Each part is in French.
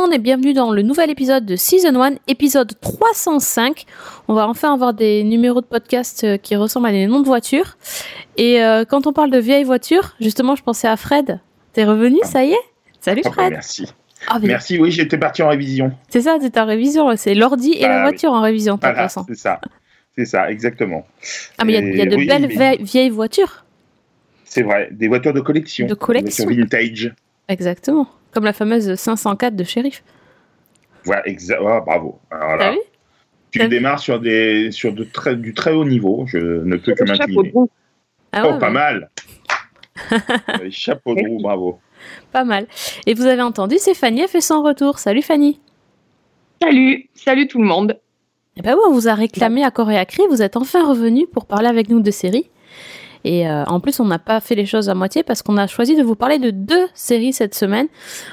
Monde et bienvenue dans le nouvel épisode de Season 1, épisode 305. On va enfin avoir des numéros de podcast euh, qui ressemblent à des noms de voitures. Et euh, quand on parle de vieilles voitures, justement, je pensais à Fred. T'es revenu, ça y est? Salut Oh, Fred. merci. Ah, mais Merci, oui, j'étais parti en révision. C'est ça, c'est en révision. C'est l'ordi et la Ah, oui. voiture en révision, en Voilà, passant. c'est ça. C'est ça, exactement. Ah, mais il y a- il y, a de oui, belles mais- vieilles voitures. C'est vrai, des voitures de collection. De collection. Des voitures vintage. Exactement. Comme la fameuse 504 de shérif. Voilà, exa- ah, bravo. Vu? Tu démarres sur, des, sur de très, du très haut niveau. Je ne peux que Chapeau de m'incliner. roue. Ah oh, ouais, pas ouais, mal. Euh, Chapeau de roue, bravo. pas mal. Et vous avez entendu, c'est Fanny a fait son retour. Salut Fanny. Salut, salut tout le monde. Eh ben oui, on vous a réclamé à corps et à cri, vous êtes enfin revenu pour parler avec nous de séries. Et euh, en plus, on n'a pas fait les choses à moitié parce qu'on a choisi de vous parler de deux séries cette semaine.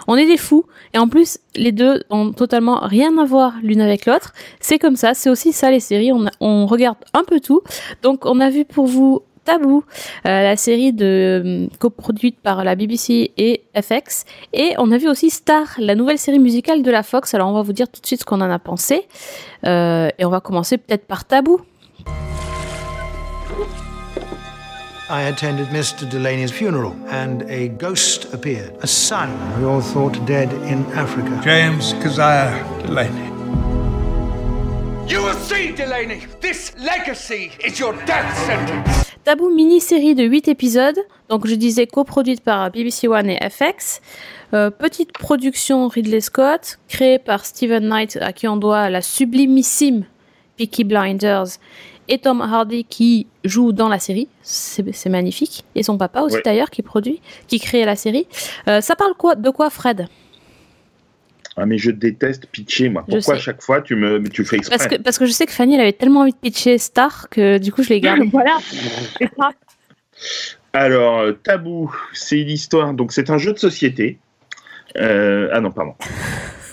On est des fous. Et en plus, les deux ont totalement rien à voir l'une avec l'autre. C'est comme ça, c'est aussi ça les séries. On, regarde un peu tout. Donc, on a vu pour vous Tabou, euh, la série euh, coproduite par la BBC et FX. Et on a vu aussi Star, la nouvelle série musicale de la Fox. Alors, on va vous dire tout de suite ce qu'on en a pensé. Et on va commencer peut-être par Tabou. I attended Mr. Delaney's funeral, and a ghost appeared. A son we all thought dead in Africa. James Keziah Delaney. You will see, Delaney. This legacy is your death sentence. Tabou mini-série de 8 épisodes, donc je disais coproduite par BBC One et FX. Euh, petite production Ridley Scott, créée par Steven Knight, à qui on doit la sublimissime Peaky Blinders, et Tom Hardy qui joue dans la série. C'est magnifique. Et son papa aussi Ouais. d'ailleurs qui produit, qui crée la série. Euh, ça parle quoi, de quoi Fred? Ah, mais je déteste pitcher, moi. Pourquoi à chaque fois tu me tu fais exprès parce que, parce que je sais que Fanny elle avait tellement envie de pitcher Star que du coup je l'ai gardé. Voilà. Alors, euh, Tabou, c'est l'histoire. Donc, c'est un jeu de société. Euh, ah non, pardon.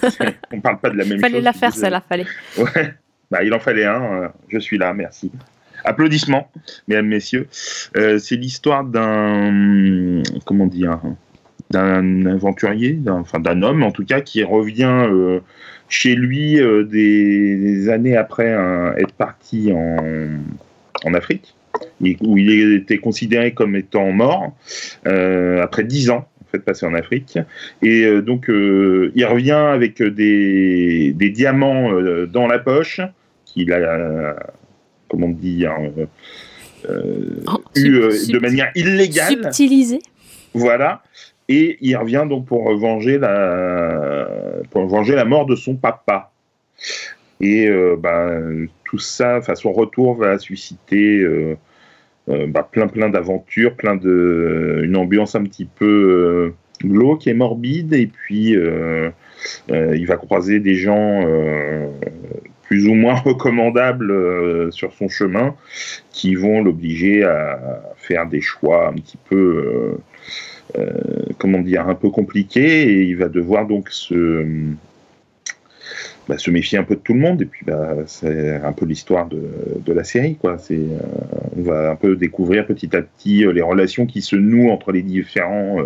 On parle pas de la même Fallait chose. la faire celle-là, fallait. Ouais, bah, il en fallait un. euh, je suis là, merci. Applaudissements, mesdames, messieurs. Euh, c'est l'histoire d'un. Comment dire D'un aventurier, d'un homme en tout cas, qui revient euh, chez lui des, années après être parti en, en Afrique, où il était considéré comme étant mort, après dix ans en fait, passé en Afrique. Et donc, il revient avec des, diamants dans la poche qu'il a, euh, comment dire, euh, euh, Oh, eu euh, de manière illégale. Subtilisé. Voilà. Et il revient donc pour venger la, pour venger la mort de son papa. Et euh, ben, tout ça, enfin, son retour va susciter euh, euh, bah, plein plein d'aventures, plein de une ambiance un petit peu glauque et morbide. Et puis il va croiser des gens plus ou moins recommandables euh, sur son chemin qui vont l'obliger à faire des choix un petit peu euh, euh, comment dire, un peu compliqué et il va devoir donc se, bah, se méfier un peu de tout le monde. Et puis, bah, c'est un peu l'histoire de, la série. Quoi. On va un peu découvrir petit à petit les relations qui se nouent entre les différents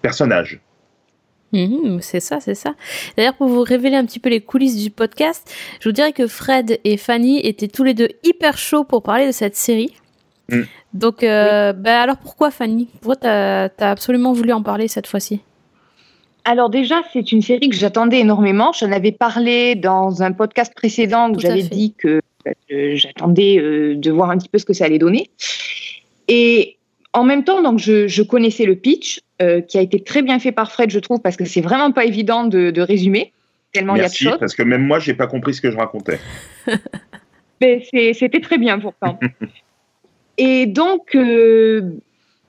personnages. Mhm, c'est ça, c'est ça. D'ailleurs, pour vous révéler un petit peu les coulisses du podcast, je vous dirais que Fred et Fanny étaient tous les deux hyper chauds pour parler de cette série. Mm. Donc, euh, bah alors pourquoi Fanny? Pourquoi t'as as absolument voulu en parler cette fois-ci? Alors déjà, c'est une série que j'attendais énormément. J'en avais parlé dans un podcast précédent où j'avais dit que euh, j'attendais euh, de voir un petit peu ce que ça allait donner. Et en même temps, donc je, je connaissais le pitch euh, qui a été très bien fait par Fred, je trouve, parce que c'est vraiment pas évident de, de résumer tellement Merci, il y a de choses. parce que même moi, j'ai pas compris ce que je racontais. Mais c'était très bien pourtant. Et donc, euh,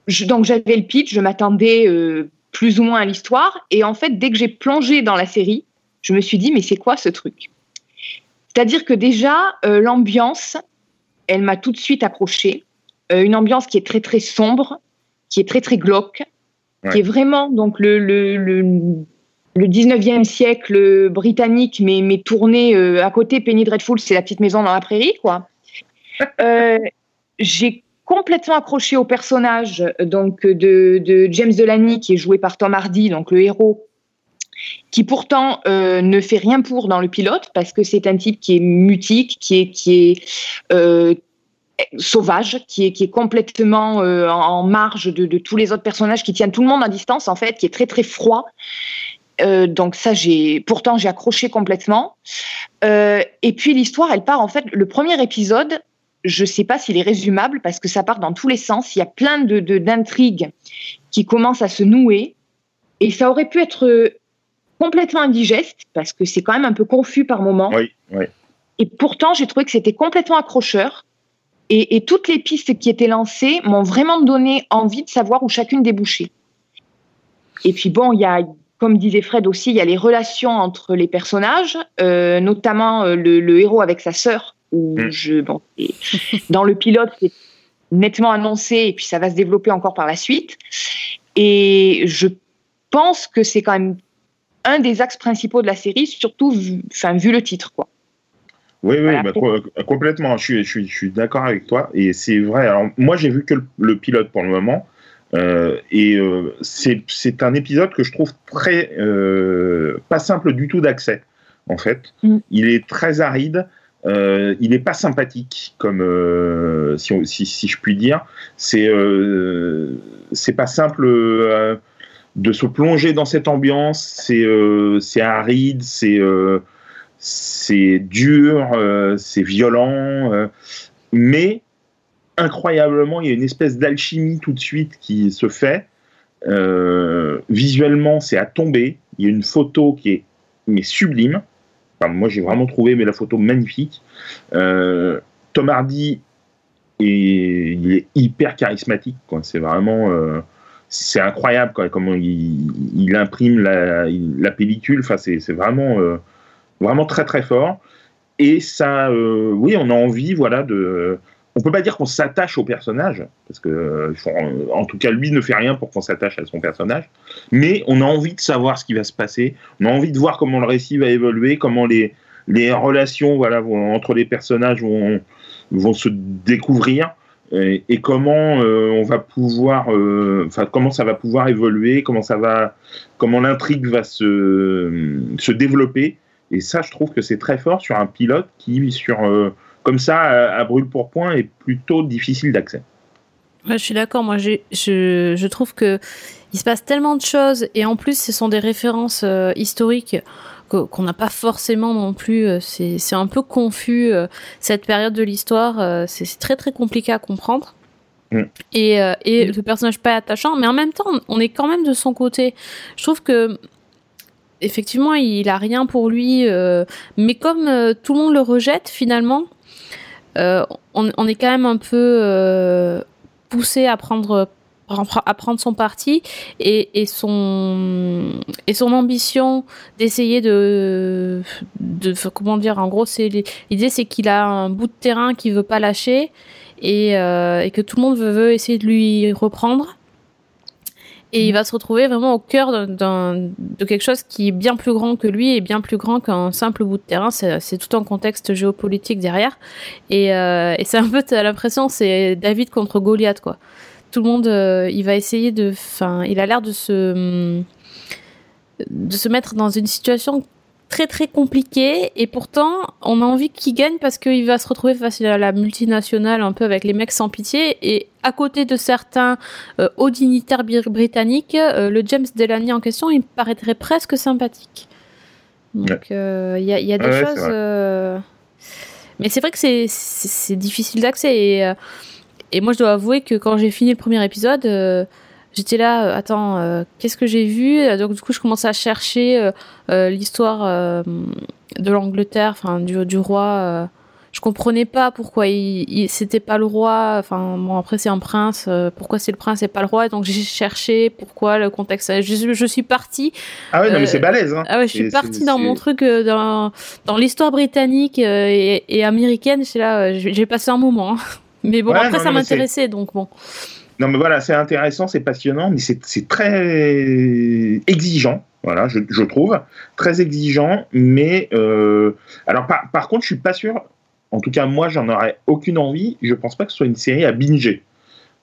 je- donc j'avais le pitch, je m'attendais euh, plus ou moins à l'histoire. Et en fait, dès que j'ai plongé dans la série, je me suis dit, mais c'est quoi ce truc? C'est-à-dire que déjà, l'ambiance, elle m'a tout de suite accrochée. Euh, une ambiance qui est très, très sombre, qui est très, très glauque, Ouais. qui est vraiment donc le, le, le, le 19e siècle britannique, mais, mais tourné euh, à côté. Penny Dreadful, c'est la petite maison dans la prairie, quoi. Euh, j'ai complètement accroché au personnage donc de, de James Delaney qui est joué par Tom Hardy, donc le héros, qui pourtant euh, ne fait rien pour dans le pilote parce que c'est un type qui est mutique, qui est, qui est sauvage, qui est, qui est complètement euh, en marge de, de, tous les autres personnages, qui tiennent tout le monde à distance en fait, qui est très très froid. Euh, donc ça, j'ai pourtant j'ai accroché complètement. Euh, et puis l'histoire, elle part en fait. Le premier épisode, je sais pas s'il est résumable parce que ça part dans tous les sens. Il y a plein de d'intrigues qui commencent à se nouer et ça aurait pu être complètement indigeste parce que c'est quand même un peu confus par moments. Oui, oui. Et pourtant, j'ai trouvé que c'était complètement accrocheur. Et, et, toutes les pistes qui étaient lancées m'ont vraiment donné envie de savoir où chacune débouchait. Et puis bon, il y a, comme disait Fred aussi, il y a les relations entre les personnages, euh, notamment euh, le, le, héros avec sa sœur. Où Mm. je, bon, et dans le pilote, c'est nettement annoncé et puis ça va se développer encore par la suite. Et je pense que c'est quand même un des axes principaux de la série, surtout vu, enfin, vu le titre. Oui, oui, bah, co complètement. Je suis, je suis, je suis d'accord avec toi. Et c'est vrai. Alors, moi, j'ai vu que le, le, pilote pour le moment. Euh, et euh, c'est un épisode que je trouve très. Euh, pas simple du tout d'accès, en fait. Mm. Il est très aride. Euh, il n'est pas sympathique, comme si, on, si, si, je puis dire. C'est c'est pas simple de se plonger dans cette ambiance. C'est aride, c'est c'est dur, euh, c'est violent, euh, mais incroyablement, il y a une espèce d'alchimie tout de suite qui se fait. Euh, visuellement, c'est à tomber. Il y a une photo qui est sublime. Moi, j'ai vraiment trouvé mais la photo magnifique. Tom Hardy, est, il est hyper charismatique. C'est vraiment c'est incroyable comment il, imprime la, la, pellicule. Enfin, c'est vraiment vraiment très très fort. Et ça, euh, oui, on a envie, voilà, de. On peut pas dire qu'on s'attache au personnage, parce que, en tout cas, lui ne fait rien pour qu'on s'attache à son personnage, mais on a envie de savoir ce qui va se passer, on a envie de voir comment le récit va évoluer, comment les, les relations voilà, entre les personnages vont, vont se découvrir, et, comment euh, on va pouvoir, enfin, euh, comment ça va pouvoir évoluer, comment ça va, comment l'intrigue va se, se développer. Et ça, je trouve que c'est très fort sur un pilote qui, sur, euh, comme ça, à, à brûle pour point, est plutôt difficile d'accès. Ouais, je suis d'accord. Moi, je, je trouve que il se passe tellement de choses et en plus, ce sont des références euh, historiques qu'on n'a pas forcément non plus. euh, C'est un peu confus euh, cette période de l'histoire. euh, C'est très très compliqué à comprendre. Mm. Et, euh, et le personnage pas attachant, mais en même temps, on est quand même de son côté. Je trouve que effectivement, il a rien pour lui, euh, mais comme euh, tout le monde le rejette finalement, euh, on, est quand même un peu poussé à prendre à prendre son parti et, son et son ambition d'essayer de, de comment dire en gros c'est l'idée c'est qu'il a un bout de terrain qu'il veut pas lâcher et, que tout le monde veut essayer de lui reprendre et il va se retrouver vraiment au cœur de quelque chose qui est bien plus grand que lui et bien plus grand qu'un simple bout de terrain. C'est tout un contexte géopolitique derrière. Et, euh, et c'est un peu, t'as l'impression, c'est David contre Goliath, quoi. Tout le monde, euh, il va essayer de, enfin, il a l'air de se, de se mettre dans une situation très très compliqué. Et pourtant on a envie qu'il gagne parce qu'il va se retrouver face à la multinationale un peu avec les mecs sans pitié. Et à côté de certains euh, hauts dignitaires britanniques euh, le James Delaney en question il me paraîtrait presque sympathique. Donc il ouais. y, a, y, a, des ouais, choses mais c'est vrai que c'est difficile d'accès. Et, et moi je dois avouer que quand j'ai fini le premier épisode euh, j'étais là, euh, attends, euh, qu'est-ce que j'ai vu? Donc du coup, je commençais à chercher euh, l'histoire de l'Angleterre, enfin du, du, roi. je comprenais pas pourquoi il, il c'était pas le roi. Enfin bon, après c'est un prince. pourquoi c'est le prince et pas le roi? Donc j'ai cherché pourquoi le contexte. Je, je suis partie. Ah ouais, non mais c'est balèze. Hein. Ah ouais, je suis partie dans mon truc dans dans l'histoire britannique et, et, américaine. J'étais là, j'ai passé un moment. Hein. Mais bon, ouais, après non, ça m'intéressait, donc bon. Non, mais voilà, c'est intéressant, c'est passionnant, mais c'est très exigeant, voilà, je, je, trouve. Très exigeant, mais. Euh, alors, par, par, contre, je suis pas sûr, en tout cas, moi, j'en aurais aucune envie, je pense pas que ce soit une série à binger.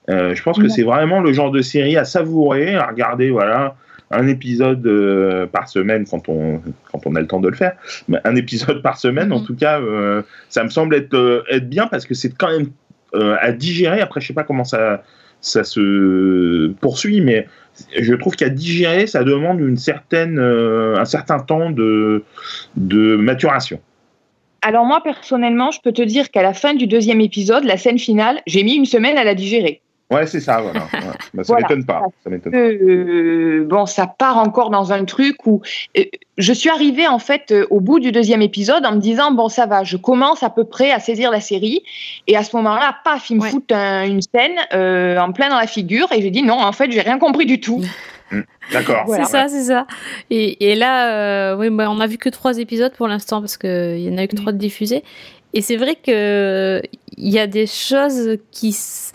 Euh, je pense que c'est vraiment le genre de série à savourer, à regarder, voilà, un épisode euh, par semaine quand on, quand on a le temps de le faire. Mais un épisode par semaine, en Mhm. tout cas, ça me semble être, être bien parce que c'est quand même à digérer. Après, je sais pas comment ça, ça se poursuit, mais je trouve qu'à digérer, ça demande une certaine, euh, un certain temps de, de maturation. Alors moi, personnellement, je peux te dire qu'à la fin du deuxième épisode, la scène finale, j'ai mis une semaine à la digérer. Ouais, c'est ça, voilà. Ouais. Bah, ça Voilà. m'étonne pas. Ça m'étonne pas. Euh, bon, ça part encore dans un truc où euh, je suis arrivée en fait euh, au bout du deuxième épisode en me disant bon ça va, je commence à peu près à saisir la série et à ce moment-là, paf, il me Ouais. foutent un- une scène euh, en plein dans la figure et j'ai dit non, en fait, j'ai rien compris du tout. D'accord. Voilà. C'est ça, c'est ça. Et, et là, euh, oui, bah, on a vu que trois épisodes pour l'instant parce qu'il y en a eu que trois de diffusés. Et c'est vrai que il y a des choses qui s-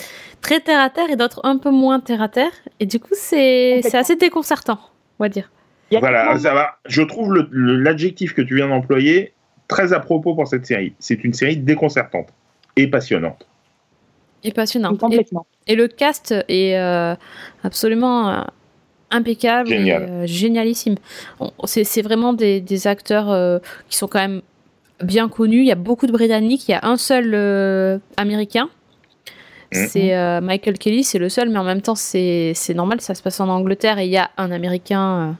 très terre à terre et d'autres un peu moins terre à terre. Et du coup, c'est assez déconcertant, on va dire. Voilà, ça va. Je trouve l'adjectif que tu viens d'employer très à propos pour cette série. C'est une série déconcertante et passionnante. Et passionnant. moments- complètement. Et, et le cast est euh, absolument euh, impeccable, Génial. et, euh, génialissime. C'est c'est vraiment des, des acteurs euh, qui sont quand même bien connus. Il y a beaucoup de Britanniques. Il y a un seul euh, Américain. Mhm. C'est euh, Michael Kelly, c'est le seul, mais en même temps, c'est normal, ça se passe en Angleterre et il y a un Américain, euh,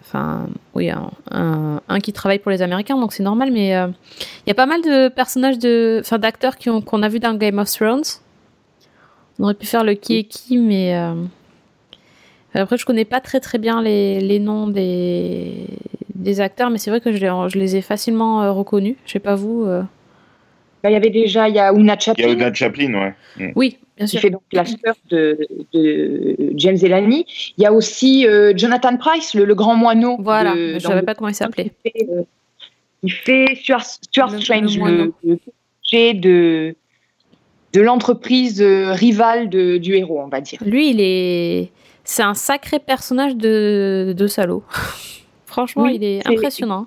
enfin, oui, un, un- un qui travaille pour les Américains, donc c'est normal, mais euh, il y a pas mal de personnages, de, enfin, d'acteurs qui ont- qu'on a vu dans Game of Thrones. On aurait pu faire le qui est qui, mais après, je connais pas très très bien les, les noms des, des acteurs, mais c'est vrai que je les, je les ai facilement reconnus. Je sais pas vous. Il y avait déjà il y a Una Il y a Chaplin Oda Chaplin, ouais. Oui, bien qui sûr. fait donc la sœur de, de James Elani. Il y a aussi euh, Jonathan Price, le, le grand moineau. Voilà, de- je dans savais pas comment il s'appelait. Il fait, euh, il fait Stuart, Stuart Le- Strange, le le, de, de l'entreprise euh, rivale de- du héros, on va dire. Lui, il est. C'est un sacré personnage de, de salaud. Franchement, Oui, il est impressionnant.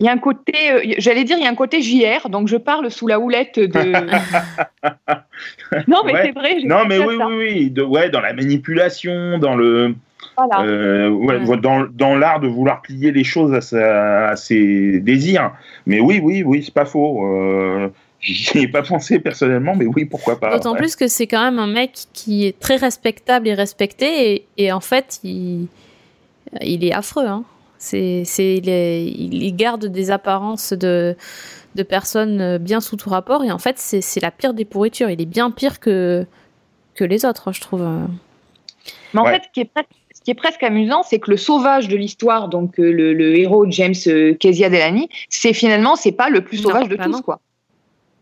Il y a un côté, euh, j'allais dire, il y a un côté JR, donc je parle sous la houlette de. non, mais Ouais. c'est vrai. Non, mais oui, ça. oui, oui. De, ouais, dans la manipulation, dans le. Voilà. Euh, ouais, Ouais. dans, dans l'art de vouloir plier les choses à, sa- à ses désirs. Mais oui, oui, oui, c'est pas faux. Euh, J'y ai pas pensé personnellement, mais oui, pourquoi pas. D'autant ouais. plus que c'est quand même un mec qui est très respectable et respecté, et, et en fait, il, il est affreux. Hein. C'est, c'est, il, est- il- garde des apparences de, de personnes bien sous tout rapport, et en fait, c'est, c'est la pire des pourritures. Il est bien pire que, que les autres, je trouve. Mais en Ouais. fait, ce qui est presque, ce qui est presque amusant, c'est que le sauvage de l'histoire, donc euh, le, le héros James euh, Kezia Delany, c'est finalement c'est pas le plus Non, sauvage de tous, non. quoi.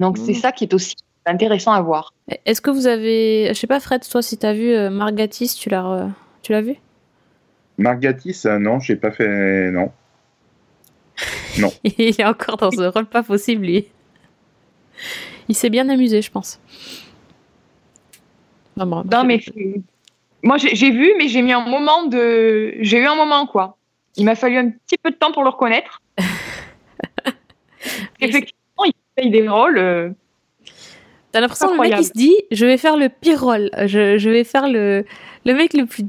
Donc c'est Non. ça qui est aussi intéressant à voir. Est-ce que vous avez. Je sais pas, Fred, toi, si t'as vu euh, Margatis, tu l'as, tu l'as vu? Margatis, non, j'ai pas fait. Non. Il est encore dans un rôle pas possible, lui. Il s'est bien amusé, je pense. Non, bon, Non, mais moi j'ai vu, mais j'ai mis un moment de, j'ai eu un moment quoi. Il m'a fallu un petit peu de temps pour le reconnaître. Effectivement, il paye des rôles. euh, T'as l'impression que le mec il se dit je vais faire le pire rôle, je, je vais faire le, le mec le plus.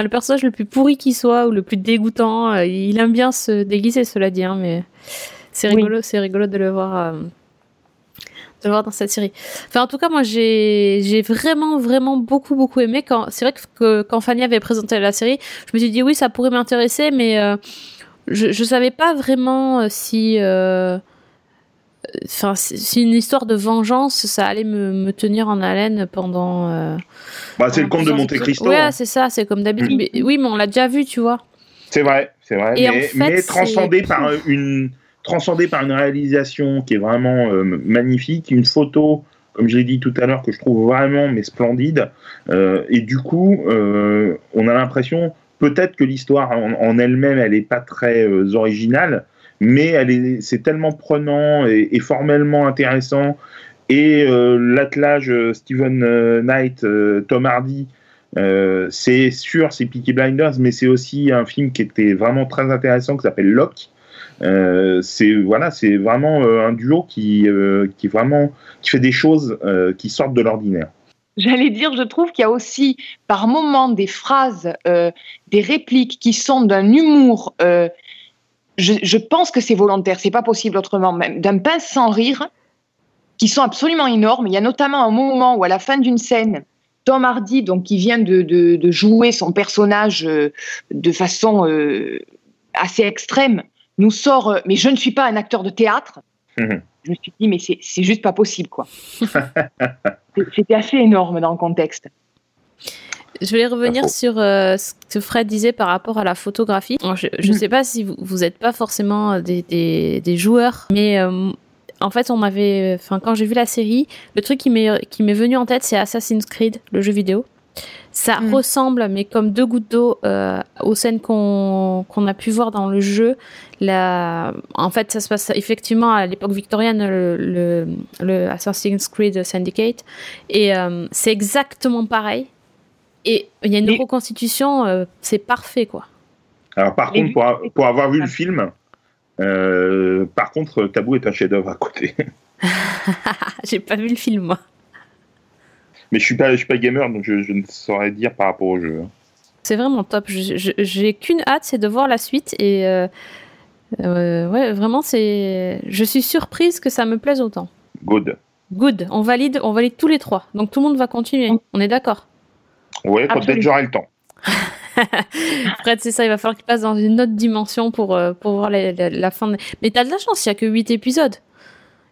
Le personnage le plus pourri qui soit ou le plus dégoûtant. Euh, Il aime bien se déguiser, cela dit, hein, mais c'est Oui. rigolo, c'est rigolo de le voir. euh, de le voir dans cette série. Enfin, en tout cas, moi, j'ai, vraiment, vraiment beaucoup, beaucoup aimé. Quand, c'est vrai que, que quand Fanny avait présenté la série, je me suis dit oui, ça pourrait m'intéresser, mais euh, je, je savais pas vraiment si, euh, enfin, si une histoire de vengeance, ça allait me, me tenir en haleine pendant. euh, Bah, c'est le conte de Monte. Cristo. Ouais, hein. c'est ça, c'est comme d'habitude. Mm. Mais- oui, mais on l'a déjà vu, tu vois. C'est vrai, c'est vrai. Et mais, en fait, mais c'est- transcendé par une transcendé par une réalisation qui est vraiment euh, magnifique, une photo, comme je l'ai dit tout à l'heure, que je trouve vraiment mais splendide. Euh, et du coup, euh, on a l'impression peut-être que l'histoire en, en elle-même, elle n'est pas très euh, originale, mais c'est tellement prenant et, formellement intéressant. Et euh, l'attelage euh, Stephen euh, Knight, euh, Tom Hardy, c'est sûr, c'est Peaky Blinders, mais c'est aussi un film qui était vraiment très intéressant qui s'appelle Locke. C'est voilà, vraiment un duo qui qui vraiment qui fait des choses qui sortent de l'ordinaire. J'allais dire, je trouve qu'il y a aussi par moments des phrases, des répliques qui sont d'un humour. Je, je pense que c'est volontaire, c'est pas possible autrement, même d'un pince sans rire, qui sont absolument énormes. Il y a notamment un moment où, à la fin d'une scène, Tom Hardy, donc qui vient de, de- de jouer son personnage euh, de façon euh, assez extrême, nous sort. euh, mais je ne suis pas un acteur de théâtre. Mhm. Je me suis dit, mais c'est c'est juste pas possible, quoi. C'était assez énorme dans le contexte. Je voulais revenir Info. sur euh, ce que Fred disait par rapport à la photographie. Alors, je ne Mhm. sais pas si vous, vous n'êtes pas forcément des, des, des joueurs, mais euh, en fait, on avait, enfin, quand j'ai vu la série, le truc qui m'est qui m'est venu en tête, c'est Assassin's Creed, le jeu vidéo. Ça Mhm. ressemble, mais comme deux gouttes d'eau, euh, aux scènes qu'on qu'on a pu voir dans le jeu. La... En fait, ça se passe effectivement à l'époque victorienne, le, le, le Assassin's Creed Syndicate. Et euh, c'est exactement pareil. Et il y a une reconstitution, euh, c'est parfait, quoi. Alors, par contre, pour, a- pour avoir vu le film, euh, par contre, Tabou est un chef-d'œuvre à côté. J'ai pas vu le film, moi. Mais je suis pas, je suis pas gamer, donc je, je ne saurais dire par rapport au jeu. C'est vraiment top. J'ai qu'une hâte, c'est de voir la suite. Et euh, euh, ouais, vraiment, c'est. Je suis surprise que ça me plaise autant. Good. Good. On valide, on valide tous les trois. Donc tout le monde va continuer. On est d'accord. Ouais, peut-être j'aurai le temps. Fred, c'est ça. Il va falloir qu'il passe dans une autre dimension pour, euh, pour voir la, la- la fin. de- Mais t'as de la chance. Il y a que 8 épisodes.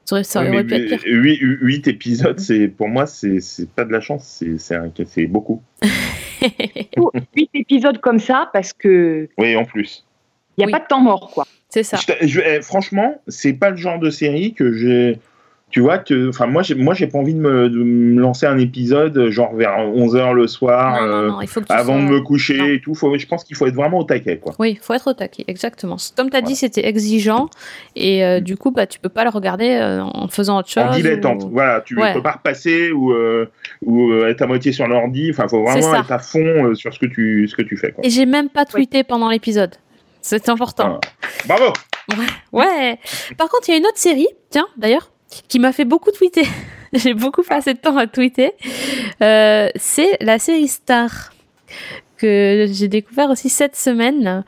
Ça aurait, ça mais pu être pire. 8, épisodes, c'est pour moi, c'est c'est pas de la chance, c'est beaucoup. Huit épisodes comme ça parce que Oui, en plus. il n'y a Oui. pas de temps mort, quoi. c'est ça. Je je- eh, franchement, c'est pas le genre de série que j'ai. Tu vois que, enfin, moi, j'ai, moi, j'ai pas envie de me, de me lancer un épisode genre vers 11 h le soir, Non, non, euh, non, avant sois- de me coucher Non. et tout. Faut, je pense qu'il faut être vraiment au taquet, quoi. Oui, faut être au taquet, exactement. Comme tu as dit, c'était exigeant et euh, du coup, bah, tu peux pas le regarder euh, en faisant autre chose. en dilettante. ou- Voilà, tu Ouais. peux pas repasser ou, euh, ou euh, être à moitié sur l'ordi. Enfin, faut vraiment être à fond euh, sur ce que tu, ce que tu fais, quoi. Et j'ai même pas tweeté pendant l'épisode. C'est important. Bravo! Ouais. Par contre, il y a une autre série, tiens, d'ailleurs, qui m'a fait beaucoup tweeter. j'ai beaucoup passé de temps à tweeter. Euh, c'est la série Star que j'ai découvert aussi cette semaine.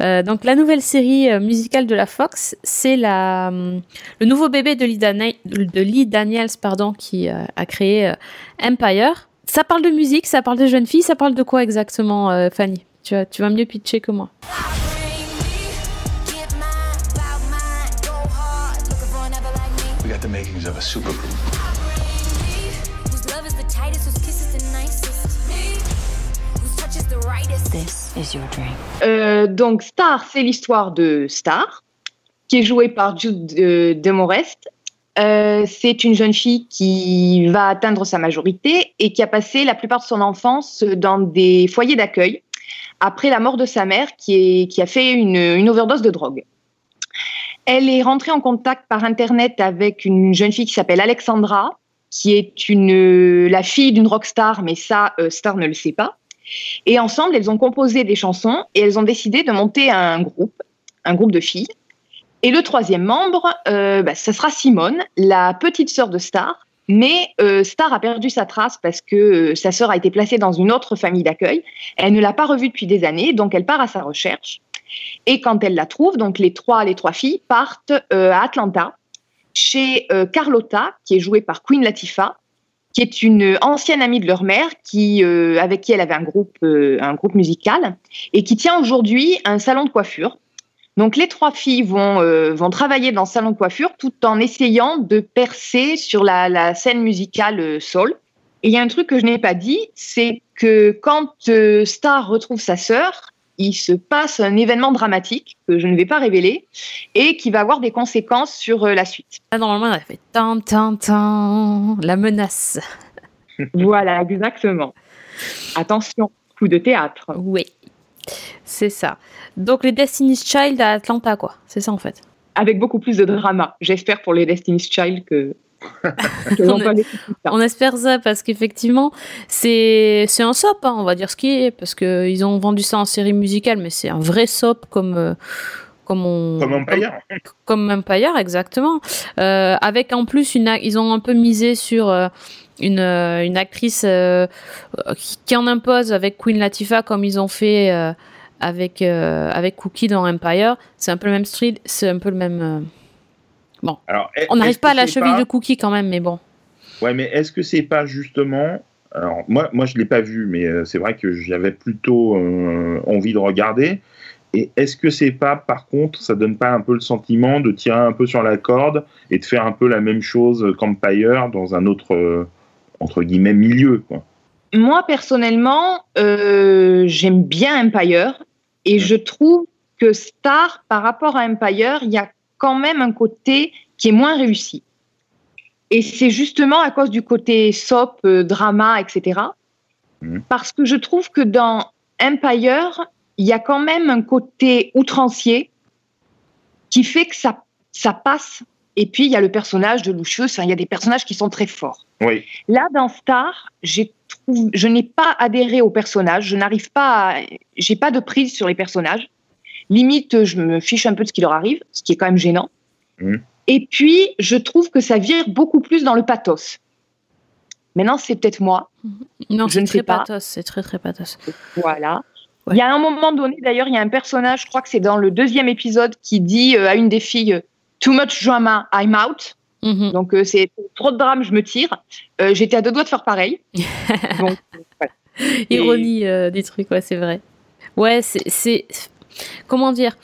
Euh, donc la nouvelle série euh, musicale de la Fox, c'est la le nouveau bébé de Lee, Daniels pardon qui a créé Empire. Ça parle de musique, ça parle de jeunes filles, ça parle de quoi exactement, Fanny? Tu tu vas mieux pitcher que moi. The makings of a supergroup. This is your dream. Euh, donc, Star, c'est l'histoire de Star, qui est jouée par Jude euh, Demorest. Euh, c'est une jeune fille qui va atteindre sa majorité et qui a passé la plupart de son enfance dans des foyers d'accueil après la mort de sa mère qui, est, qui a fait une, une overdose de drogue. Elle est rentrée en contact par Internet avec une jeune fille qui s'appelle Alexandra, qui est une, la fille d'une rockstar, mais ça, euh, Star ne le sait pas. Et ensemble, elles ont composé des chansons et elles ont décidé de monter un groupe, un groupe de filles. Et le troisième membre, euh, bah, ça sera Simone, la petite sœur de Star. Mais euh, Star a perdu sa trace parce que euh, sa sœur a été placée dans une autre famille d'accueil. Elle ne l'a pas revue depuis des années, donc elle part à sa recherche. Et quand elle la trouve, donc les trois, les trois filles partent euh, à Atlanta chez euh, Carlotta, qui est jouée par Queen Latifah, qui est une ancienne amie de leur mère, qui, euh, avec qui elle avait un groupe, euh, un groupe musical, et qui tient aujourd'hui un salon de coiffure. Donc les trois filles vont, euh, vont travailler dans ce salon de coiffure tout en essayant de percer sur la, la scène musicale euh, soul. Et il y a un truc que je n'ai pas dit, c'est que quand euh, Star retrouve sa sœur, il se passe un événement dramatique que je ne vais pas révéler et qui va avoir des conséquences sur euh, la suite. Là, normalement, on a fait la menace. Voilà, exactement. Attention, coup de théâtre. Oui, c'est ça. Donc les Destiny's Child à Atlanta, quoi. C'est ça en fait. Avec beaucoup plus de drama, j'espère pour les Destiny's Child que. que On espère ça parce qu'effectivement, c'est c'est un soap, hein, on va dire ce qui est, parce que ils ont vendu ça en série musicale, mais c'est un vrai soap comme euh, comme on Comme Empire. comme Empire exactement. Euh, avec en plus une, a- ils ont un peu misé sur euh, une, une actrice euh, qui, qui en impose avec Queen Latifah comme ils ont fait euh, avec euh, avec Cookie dans Empire. C'est un peu le même style, c'est un peu le même. Euh, Alors, est- On n'arrive pas à la cheville pas- de Cookie quand même, mais bon. Ouais, mais est-ce que c'est pas justement. Alors, moi, moi je l'ai pas vu, mais euh, c'est vrai que j'avais plutôt euh, envie de regarder. Et est-ce que c'est pas, par contre, ça donne pas un peu le sentiment de tirer un peu sur la corde et de faire un peu la même chose qu'Empire dans un autre, euh, entre guillemets, milieu quoi? Moi, personnellement, euh, j'aime bien Empire et je trouve que Star, par rapport à Empire, il y a quand même un côté qui est moins réussi. Et c'est justement à cause du côté soap, euh, drama, etc. Mhm. Parce que je trouve que dans Empire, il y a quand même un côté outrancier qui fait que ça, ça passe. Et puis, il y a le personnage de Lucius, enfin, il y a des personnages qui sont très forts. Oui, Là, dans Star, j'ai je n'ai pas adhéré aux personnages. Je n'arrive pas, à, j'ai pas de prise sur les personnages. Limite, je me fiche un peu de ce qui leur arrive, ce qui est quand même gênant. Mhm. Et puis, je trouve que ça vire beaucoup plus dans le pathos. Maintenant, c'est peut-être moi. Non, Je c'est ne sais pas. pathos, c'est très très pathos. Voilà. Ouais. Il y a un moment donné, d'ailleurs, il y a un personnage, je crois que c'est dans le deuxième épisode, qui dit euh, à une des filles euh, Too much drama, I'm out. Mhm. Donc, euh, c'est trop de drame, je me tire. Euh, J'étais à deux doigts de faire pareil. Donc, voilà. Ironie euh, des trucs, ouais, c'est vrai. Ouais, c'est. Comment dire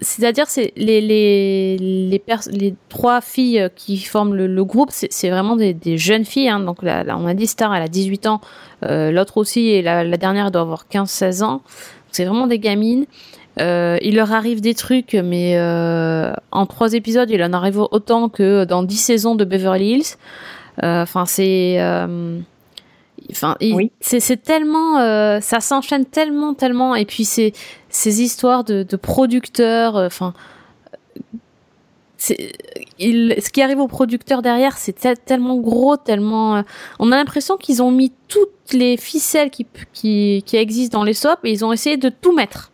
C'est-à-dire, c'est les, les, les, trois filles qui forment le, groupe, c'est vraiment des, jeunes filles. hein. Donc, là, on a dit Star, elle a 18 ans, euh, l'autre aussi, et la, dernière, doit avoir 15-16 ans. C'est vraiment des gamines. Euh, il leur arrive des trucs, mais euh, en trois épisodes, il en arrive autant que dans 10 saisons de Beverly Hills. Enfin, c'est. Enfin, Oui. c'est c'est tellement, euh, ça s'enchaîne tellement, tellement, et puis c'est ces histoires de, de producteurs, euh, enfin, ce qui arrive aux producteurs derrière, c'est tel- tellement gros, tellement, euh, on a l'impression qu'ils ont mis toutes les ficelles qui, qui, qui existent dans les soaps et ils ont essayé de tout mettre.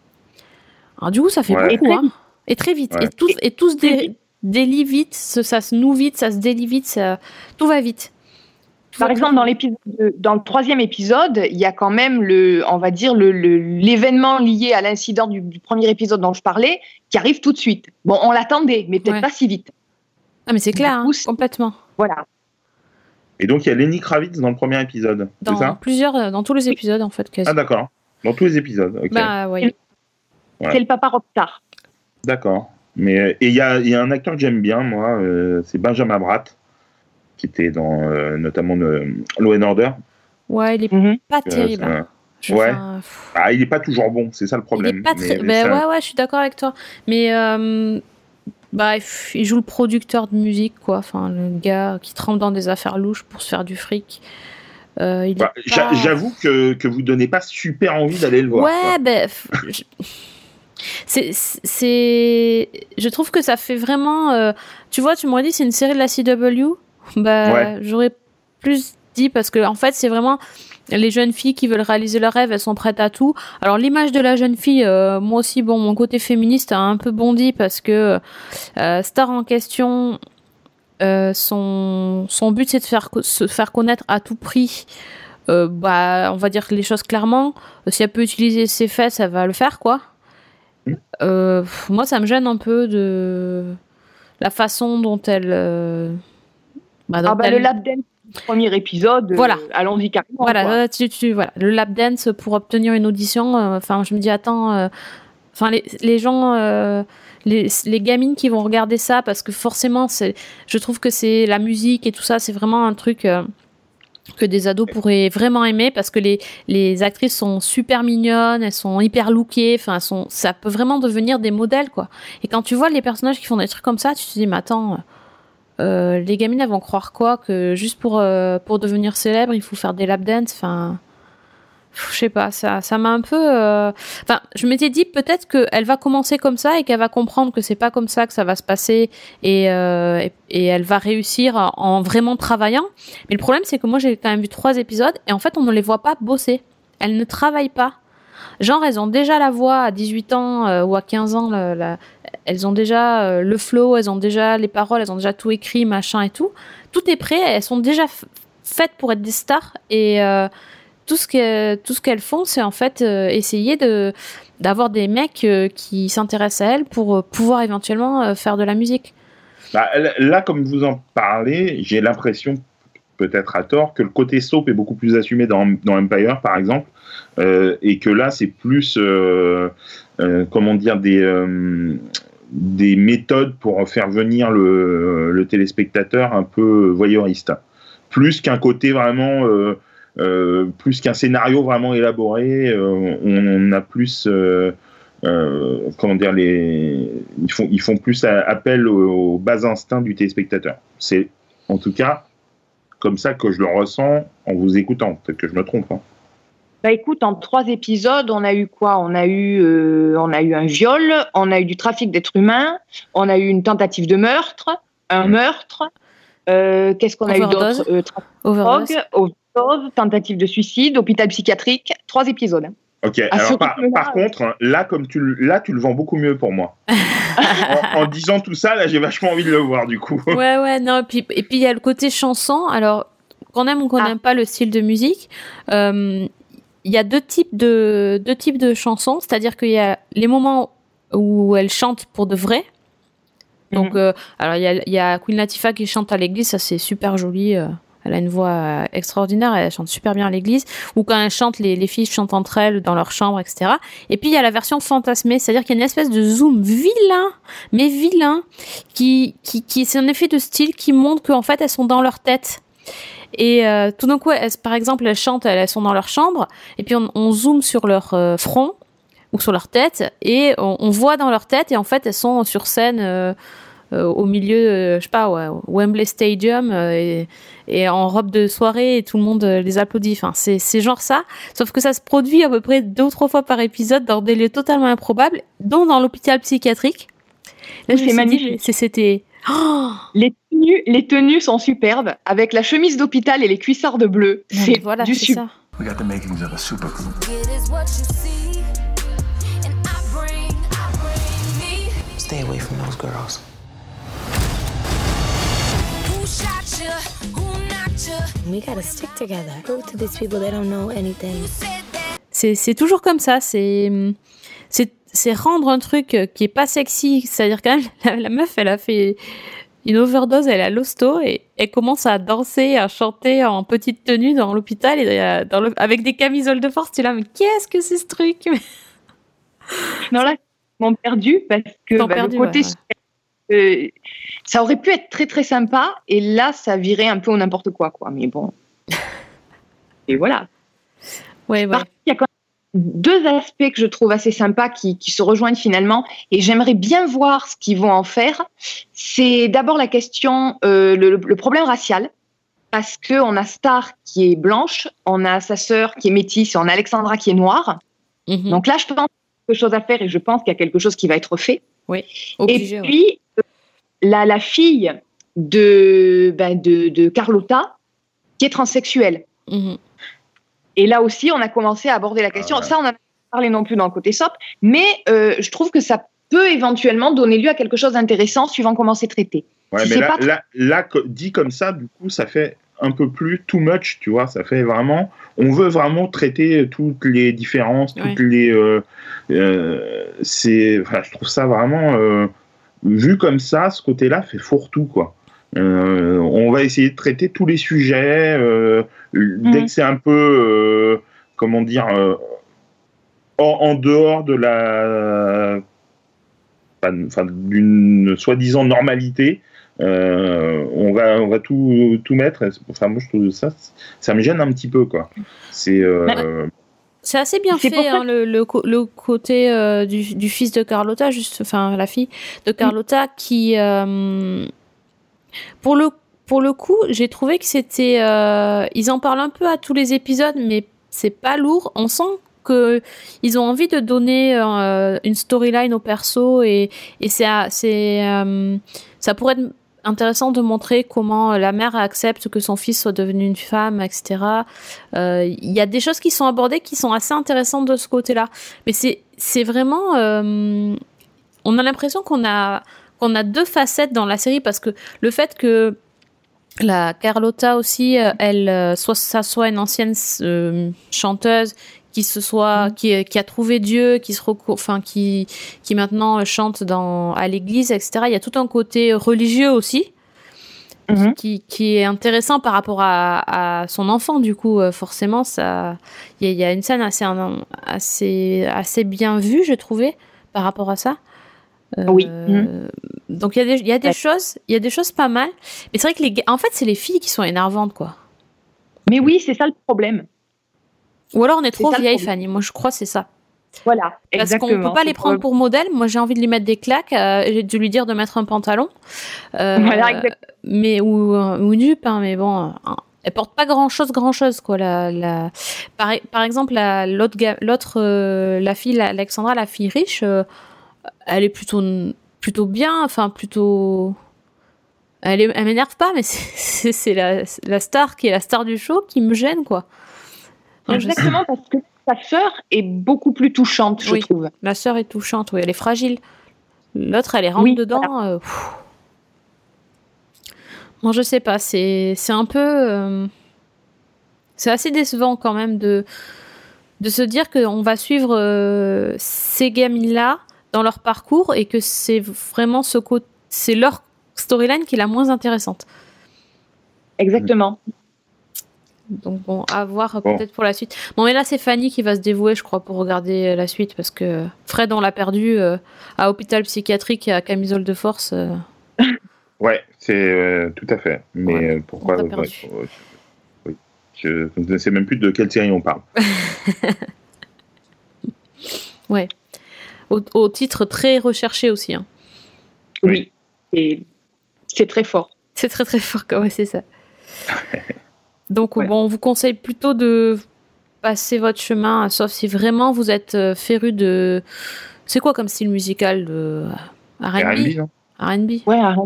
Alors du coup, ça fait Ouais. beaucoup, Et très hein. Et très vite, Ouais. et tous, et tous Très dé, délie vite, ça, ça se noue vite, ça se délie vite, ça, tout va vite. Par exemple, dans l'épisode, dans le troisième épisode, il y a quand même le, on va dire le le- l'événement lié à l'incident du, du premier épisode dont je parlais, qui arrive tout de suite. Bon, on l'attendait, mais peut-être Ouais. pas si vite. Ah mais c'est clair, hein, complètement. Voilà. Et donc, il y a Lenny Kravitz dans le premier épisode. C'est Dans ça? plusieurs, euh, dans tous les épisodes en fait, quasi. Ah, d'accord. Dans tous les épisodes. Ok. bah ouais. C'est le papa rockstar. D'accord. Mais euh, et il y a, il y a un acteur que j'aime bien, moi, euh, c'est Benjamin Bratt, qui était dans euh, notamment euh, Law and Order. Ouais, il est Mhm. pas Euh, terrible. hein. ouais. enfin, Ah, il est pas toujours bon, c'est ça le il problème. est pas très. Mais Ben ouais, ouais, je suis d'accord avec toi. Mais euh, bah, il joue le producteur de musique, quoi. Enfin, le gars qui trempe dans des affaires louches pour se faire du fric. Euh, il Bah, pas- J'avoue que, que vous donnez pas super envie d'aller le voir. Ouais, ben. pff, je- C'est, c'est, je trouve que ça fait vraiment. euh, tu vois, tu m'aurais dit c'est une série de la CW. Bah, Ouais. j'aurais plus dit parce que en fait, c'est vraiment les jeunes filles qui veulent réaliser leurs rêves, elles sont prêtes à tout. Alors l'image de la jeune fille, euh, moi aussi, bon, mon côté féministe a un peu bondi parce que euh, Star en question, euh, son son but c'est de faire se faire connaître à tout prix. Bah, on va dire les choses clairement. Si elle peut utiliser ses fesses, elle va le faire, quoi. Mm. Euh, pff, moi, ça me gêne un peu de la façon dont elle. Bah, Ah bah, le lap dance premier épisode. euh, Voilà. Allons-y carrément. voilà, quoi. tu, tu- voilà, le lap dance pour obtenir une audition. euh, Enfin, je me dis, attends, euh, enfin, les, les gens, les, les gamines qui vont regarder ça, parce que forcément, c'est, je trouve que c'est la musique et tout ça, c'est vraiment un truc que des ados pourraient vraiment aimer, parce que les, les actrices sont super mignonnes, elles sont hyper lookées, enfin, sont, ça peut vraiment devenir des modèles, quoi. Et quand tu vois les personnages qui font des trucs comme ça, tu te dis, mais attends. Euh, les gamines elles vont croire quoi que juste pour euh, pour devenir célèbre il faut faire des lap dance enfin je sais pas ça ça m'a un peu euh, enfin je m'étais dit peut-être qu'elle va commencer comme ça et qu'elle va comprendre que c'est pas comme ça que ça va se passer et et, elle va réussir en, en vraiment travaillant. Mais le problème c'est que moi j'ai quand même vu trois épisodes et en fait on ne les voit pas bosser. Elles ne travaillent pas genre elles ont déjà la voix à 18 ans euh, ou à 15 ans elles ont déjà euh, le flow elles ont déjà les paroles elles ont déjà tout écrit machin et tout. Tout est prêt elles sont déjà faites pour être des stars. Et euh, tout ce que ce qu'elles font, c'est en fait essayer de d'avoir des mecs qui s'intéressent à elles pour pouvoir éventuellement faire de la musique. Bah, là, comme vous en parlez, j'ai l'impression, peut-être à tort, que le côté soap est beaucoup plus assumé dans, dans Empire, par exemple, et que là, c'est plus, euh, euh, comment dire, des, euh, des méthodes pour faire venir le, téléspectateur un peu voyeuriste. Plus qu'un côté vraiment, euh, euh, plus qu'un scénario vraiment élaboré, euh, on, a plus. euh, euh, comment dire, ils, font, plus appel aux, aux bas instincts du téléspectateur. C'est en tout cas comme ça que je le ressens en vous écoutant. Peut-être que je me trompe. hein. Bah écoute, en trois épisodes, on a eu quoi? On a eu, euh, on a eu un viol, on a eu du trafic d'êtres humains, on a eu une tentative de meurtre, un Mm. meurtre. euh, Qu'est-ce qu'on a eu d'autre? Euh, Overdose. overdose, tentative de suicide, hôpital psychiatrique. Trois épisodes. Ok. Ah, Alors par, contre, là comme tu le- là tu le vends beaucoup mieux pour moi. en, en disant tout ça, là j'ai vachement envie de le voir du coup. Ouais, ouais, non, et puis et puis il y a le côté chanson. Alors, qu'on aime ou qu'on Ah. n'aime pas le style de musique, euh, il y a deux types de deux types de chansons. C'est-à-dire qu'il y a les moments où elle chante pour de vrai. Donc, Mhm. euh, alors il y a, il y a Queen Latifah qui chante à l'église, ça c'est super joli. euh, elle a une voix euh, extraordinaire, elle chante super bien à l'église. Ou quand elle chante, les, les filles chantent entre elles dans leur chambre, etc. Et puis il y a la version fantasmée, c'est-à-dire qu'il y a une espèce de zoom vilain, mais vilain, qui, qui, qui c'est un effet de style qui montre qu'en fait elles sont dans leur tête. Et euh, tout d'un coup, elles, par exemple, elles chantent, elles, sont dans leur chambre, et puis on, on zoome sur leur euh, front ou sur leur tête, et on, on voit dans leur tête, et en fait elles sont sur scène euh, euh, au milieu, euh, je sais pas, ouais, Wembley Stadium, euh, et, et en robe de soirée, et tout le monde les applaudit. Enfin, c'est c'est genre ça, sauf que ça se produit à peu près deux ou trois fois par épisode dans des lieux totalement improbables, dont dans l'hôpital psychiatrique. Là, Oui, je me c'est suis dit, c'était... Oh Les tenues, les tenues sont superbes, avec la chemise d'hôpital et les cuissards de bleu. C'est voilà, du c'est super. ça. We got the makings of a supergroup. It is what you see, and I bring, I bring me. Stay away from those girls. Who shot you? Who knocked you? We gotta stick together. Prove to these people they don't know anything. Said that C'est c'est toujours comme ça. C'est c'est c'est rendre un truc qui est pas sexy. C'est-à-dire quand même la, la meuf, elle a fait une overdose, elle a l'hosto et elle commence à danser, à chanter en petite tenue dans l'hôpital et euh, dans le, avec des camisoles de force. Tu es là, mais qu'est-ce que c'est ce truc? Non, là, m'ont perdu parce que bah, perdu, le côté. ouais, euh, ça aurait pu être très très sympa, et là, ça virait un peu au n'importe quoi, quoi. Mais bon. et voilà. Ouais, ouais. Par contre, il y a quand deux aspects que je trouve assez sympas qui, qui se rejoignent finalement, et j'aimerais bien voir ce qu'ils vont en faire. C'est d'abord la question, euh, le, le problème racial, parce qu'on a Star qui est blanche, on a sa sœur qui est métisse, on a Alexandra qui est noire. Mhm. Donc là, je pense qu'il y a quelque chose à faire, et je pense qu'il y a quelque chose qui va être fait. Obligé, et ouais. puis, euh, la, la fille de, ben, de, de Carlotta, qui est transsexuelle. Mhm. Et là aussi, on a commencé à aborder la question. Ah. Ça, on n'a pas parlé non plus dans le côté SOP, mais euh, je trouve que ça peut éventuellement donner lieu à quelque chose d'intéressant suivant comment c'est traité. Ouais, mais là, pas trop. là, là, co- dit comme ça, du coup, ça fait un peu plus too much, tu vois. Ça fait vraiment. On veut vraiment traiter toutes les différences, toutes Ouais. les. euh, euh, c'est. Enfin, je trouve ça vraiment. euh, vu comme ça, ce côté-là fait fourre-tout, quoi. Euh, on va essayer de traiter tous les sujets. euh, Dès Mhm. que c'est un peu. euh, comment dire. euh, en, en dehors de la. enfin, d'une soi-disant normalité, euh, on va on va tout tout mettre. Enfin moi je trouve ça ça me gêne un petit peu quoi. C'est euh, Mais- C'est assez bien C'est fait, pour ça hein, le, le, côté euh, du, du fils de Carlotta, juste, enfin la fille de Carlotta, qui, euh, pour le pour le coup, j'ai trouvé que c'était, euh, ils en parlent un peu à tous les épisodes, mais c'est pas lourd. On sent que ils ont envie de donner euh, une storyline au perso et et c'est euh, ça pourrait être intéressant de montrer comment la mère accepte que son fils soit devenu une femme, etc. Euh, Il y a des choses qui sont abordées qui sont assez intéressantes de ce côté-là. Mais c'est vraiment... on a l'impression qu'on a, qu'on a deux facettes dans la série parce que le fait que La Carlotta aussi, euh, elle, euh, soit ça soit une ancienne euh, chanteuse qui se soit, qui, qui a trouvé Dieu, qui se enfin qui, qui maintenant chante dans à l'église, etc. Il y a tout un côté religieux aussi Mhm. qui, qui est intéressant par rapport à, à son enfant. Du coup, forcément, ça, il y, a- il y a une scène assez, assez, assez bien vue, j'ai trouvé, par rapport à ça. Euh, Oui. Donc il y a des, y a des Ouais. choses, il y a des choses pas mal. Mais c'est vrai que les, en fait, c'est les filles qui sont énervantes, quoi. Mais oui, c'est ça le problème. Ou alors on est trop vieille. Fanny. Moi, je crois que c'est ça. Voilà, Parce qu'on exactement. peut pas les prendre pour modèle. Moi, j'ai envie de lui mettre des claques. euh, j'ai dû lui dire de mettre un pantalon. Euh, Voilà, exactement. Mais ou, euh, ou une jupe, hein, mais bon. euh, elle porte pas grand chose, grand chose quoi. La, la... Par, par exemple, la, l'autre, ga- l'autre, euh, la fille, la- Alexandra, la fille riche, elle est plutôt, plutôt bien, enfin plutôt. Elle, est, elle m'énerve pas, mais c'est, la, la star qui est la star du show qui me gêne quoi. Exactement, parce que sa sœur est beaucoup plus touchante, je Oui. trouve. La sœur est touchante, oui, elle est fragile. L'autre, elle est rentre Oui, dedans. euh, pff. Moi, je sais pas, c'est c'est un peu. euh, c'est assez décevant quand même de, de se dire qu'on va suivre euh, ces gamines-là dans leur parcours et que c'est vraiment ce côté. C'est leur storyline qui est la moins intéressante. Exactement. Donc bon, à voir Bon. peut-être pour la suite. Bon, mais là c'est Fanny qui va se dévouer, je crois, pour regarder euh, la suite parce que Fred on l'a perdu euh, à hôpital psychiatrique et à camisole de force. euh. Ouais, c'est euh, tout à fait. Mais Ouais, pourquoi on t'a ouais, perdu. oui. Je je ne sais même plus de quelle série on parle. Au, au titre très recherché aussi. hein. Oui. Et c'est très fort. C'est très très fort. Ouais, c'est ça. Donc Ouais. bon, on vous conseille plutôt de passer votre chemin, sauf si vraiment vous êtes euh, féru de. C'est quoi comme style musical de R&B, R&B R&B. Ouais, arrête.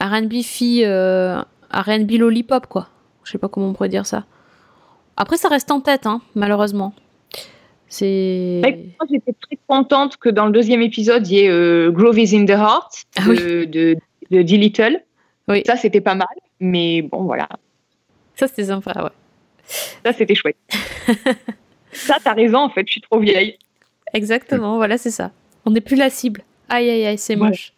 R&B fille, euh, R&B lollipop quoi. Je sais pas comment on pourrait dire ça. Après ça reste en tête hein, malheureusement. C'est j'étais très contente que dans le deuxième épisode, il y ait euh, Grove is in the Heart Ah de, oui. de, de D. Little. Oui. Ça, c'était pas mal. Mais bon, voilà. ça c'était sympa ouais. Ça, c'était chouette. ça, t'as raison, en fait. Je suis trop vieille. Exactement, voilà c'est ça. On n'est plus la cible. Aïe aïe aïe, c'est Ouais. moche.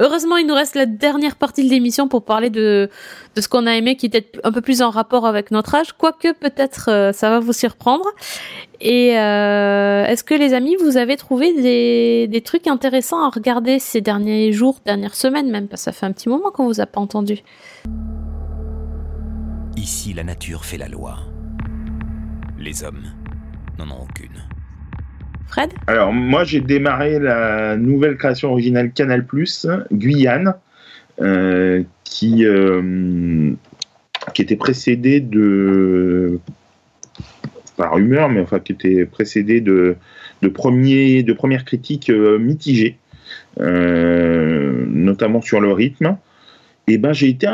Heureusement, il nous reste la dernière partie de l'émission pour parler de, de ce qu'on a aimé qui était un peu plus en rapport avec notre âge, quoique peut-être euh, ça va vous surprendre. Et euh, est-ce que les amis, vous avez trouvé des, des trucs intéressants à regarder ces derniers jours, dernières semaines même, parce que ça fait un petit moment qu'on vous a pas entendu. Ici, la nature fait la loi. Les hommes n'en ont aucune. Alors, moi, j'ai démarré la nouvelle création originale Canal+, Guyane, euh, qui, euh, qui était précédée de... Pas rumeur, mais enfin, qui était précédée de, de, de premières critiques euh, mitigées, notamment sur le rythme. Et ben, j'ai été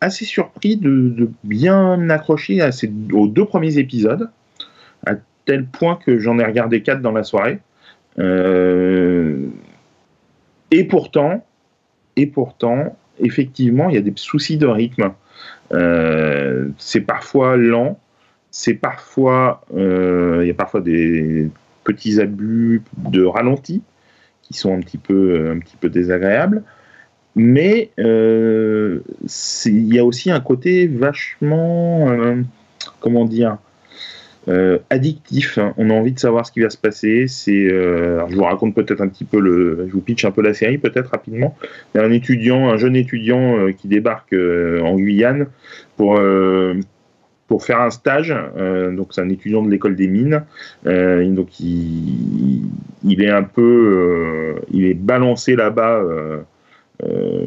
assez surpris de, bien accrocher aux deux premiers épisodes, tel point que j'en ai regardé quatre dans la soirée. Euh, et pourtant, et pourtant, effectivement, il y a des soucis de rythme. Euh, c'est parfois lent, c'est parfois, euh, il y a parfois des petits abus de ralenti qui sont un petit peu, un petit peu désagréables. Mais il y a aussi un côté vachement, comment dire, addictif. hein. On a envie de savoir ce qui va se passer. C'est, euh, je vous raconte peut-être un petit peu le, je vous pitch un peu la série peut-être rapidement. Il y a un étudiant, un jeune étudiant euh, qui débarque euh, en Guyane pour euh, pour faire un stage. Euh, donc c'est un étudiant de l'école des mines. Euh, donc il, il est un peu, euh, il est balancé là-bas. euh, euh,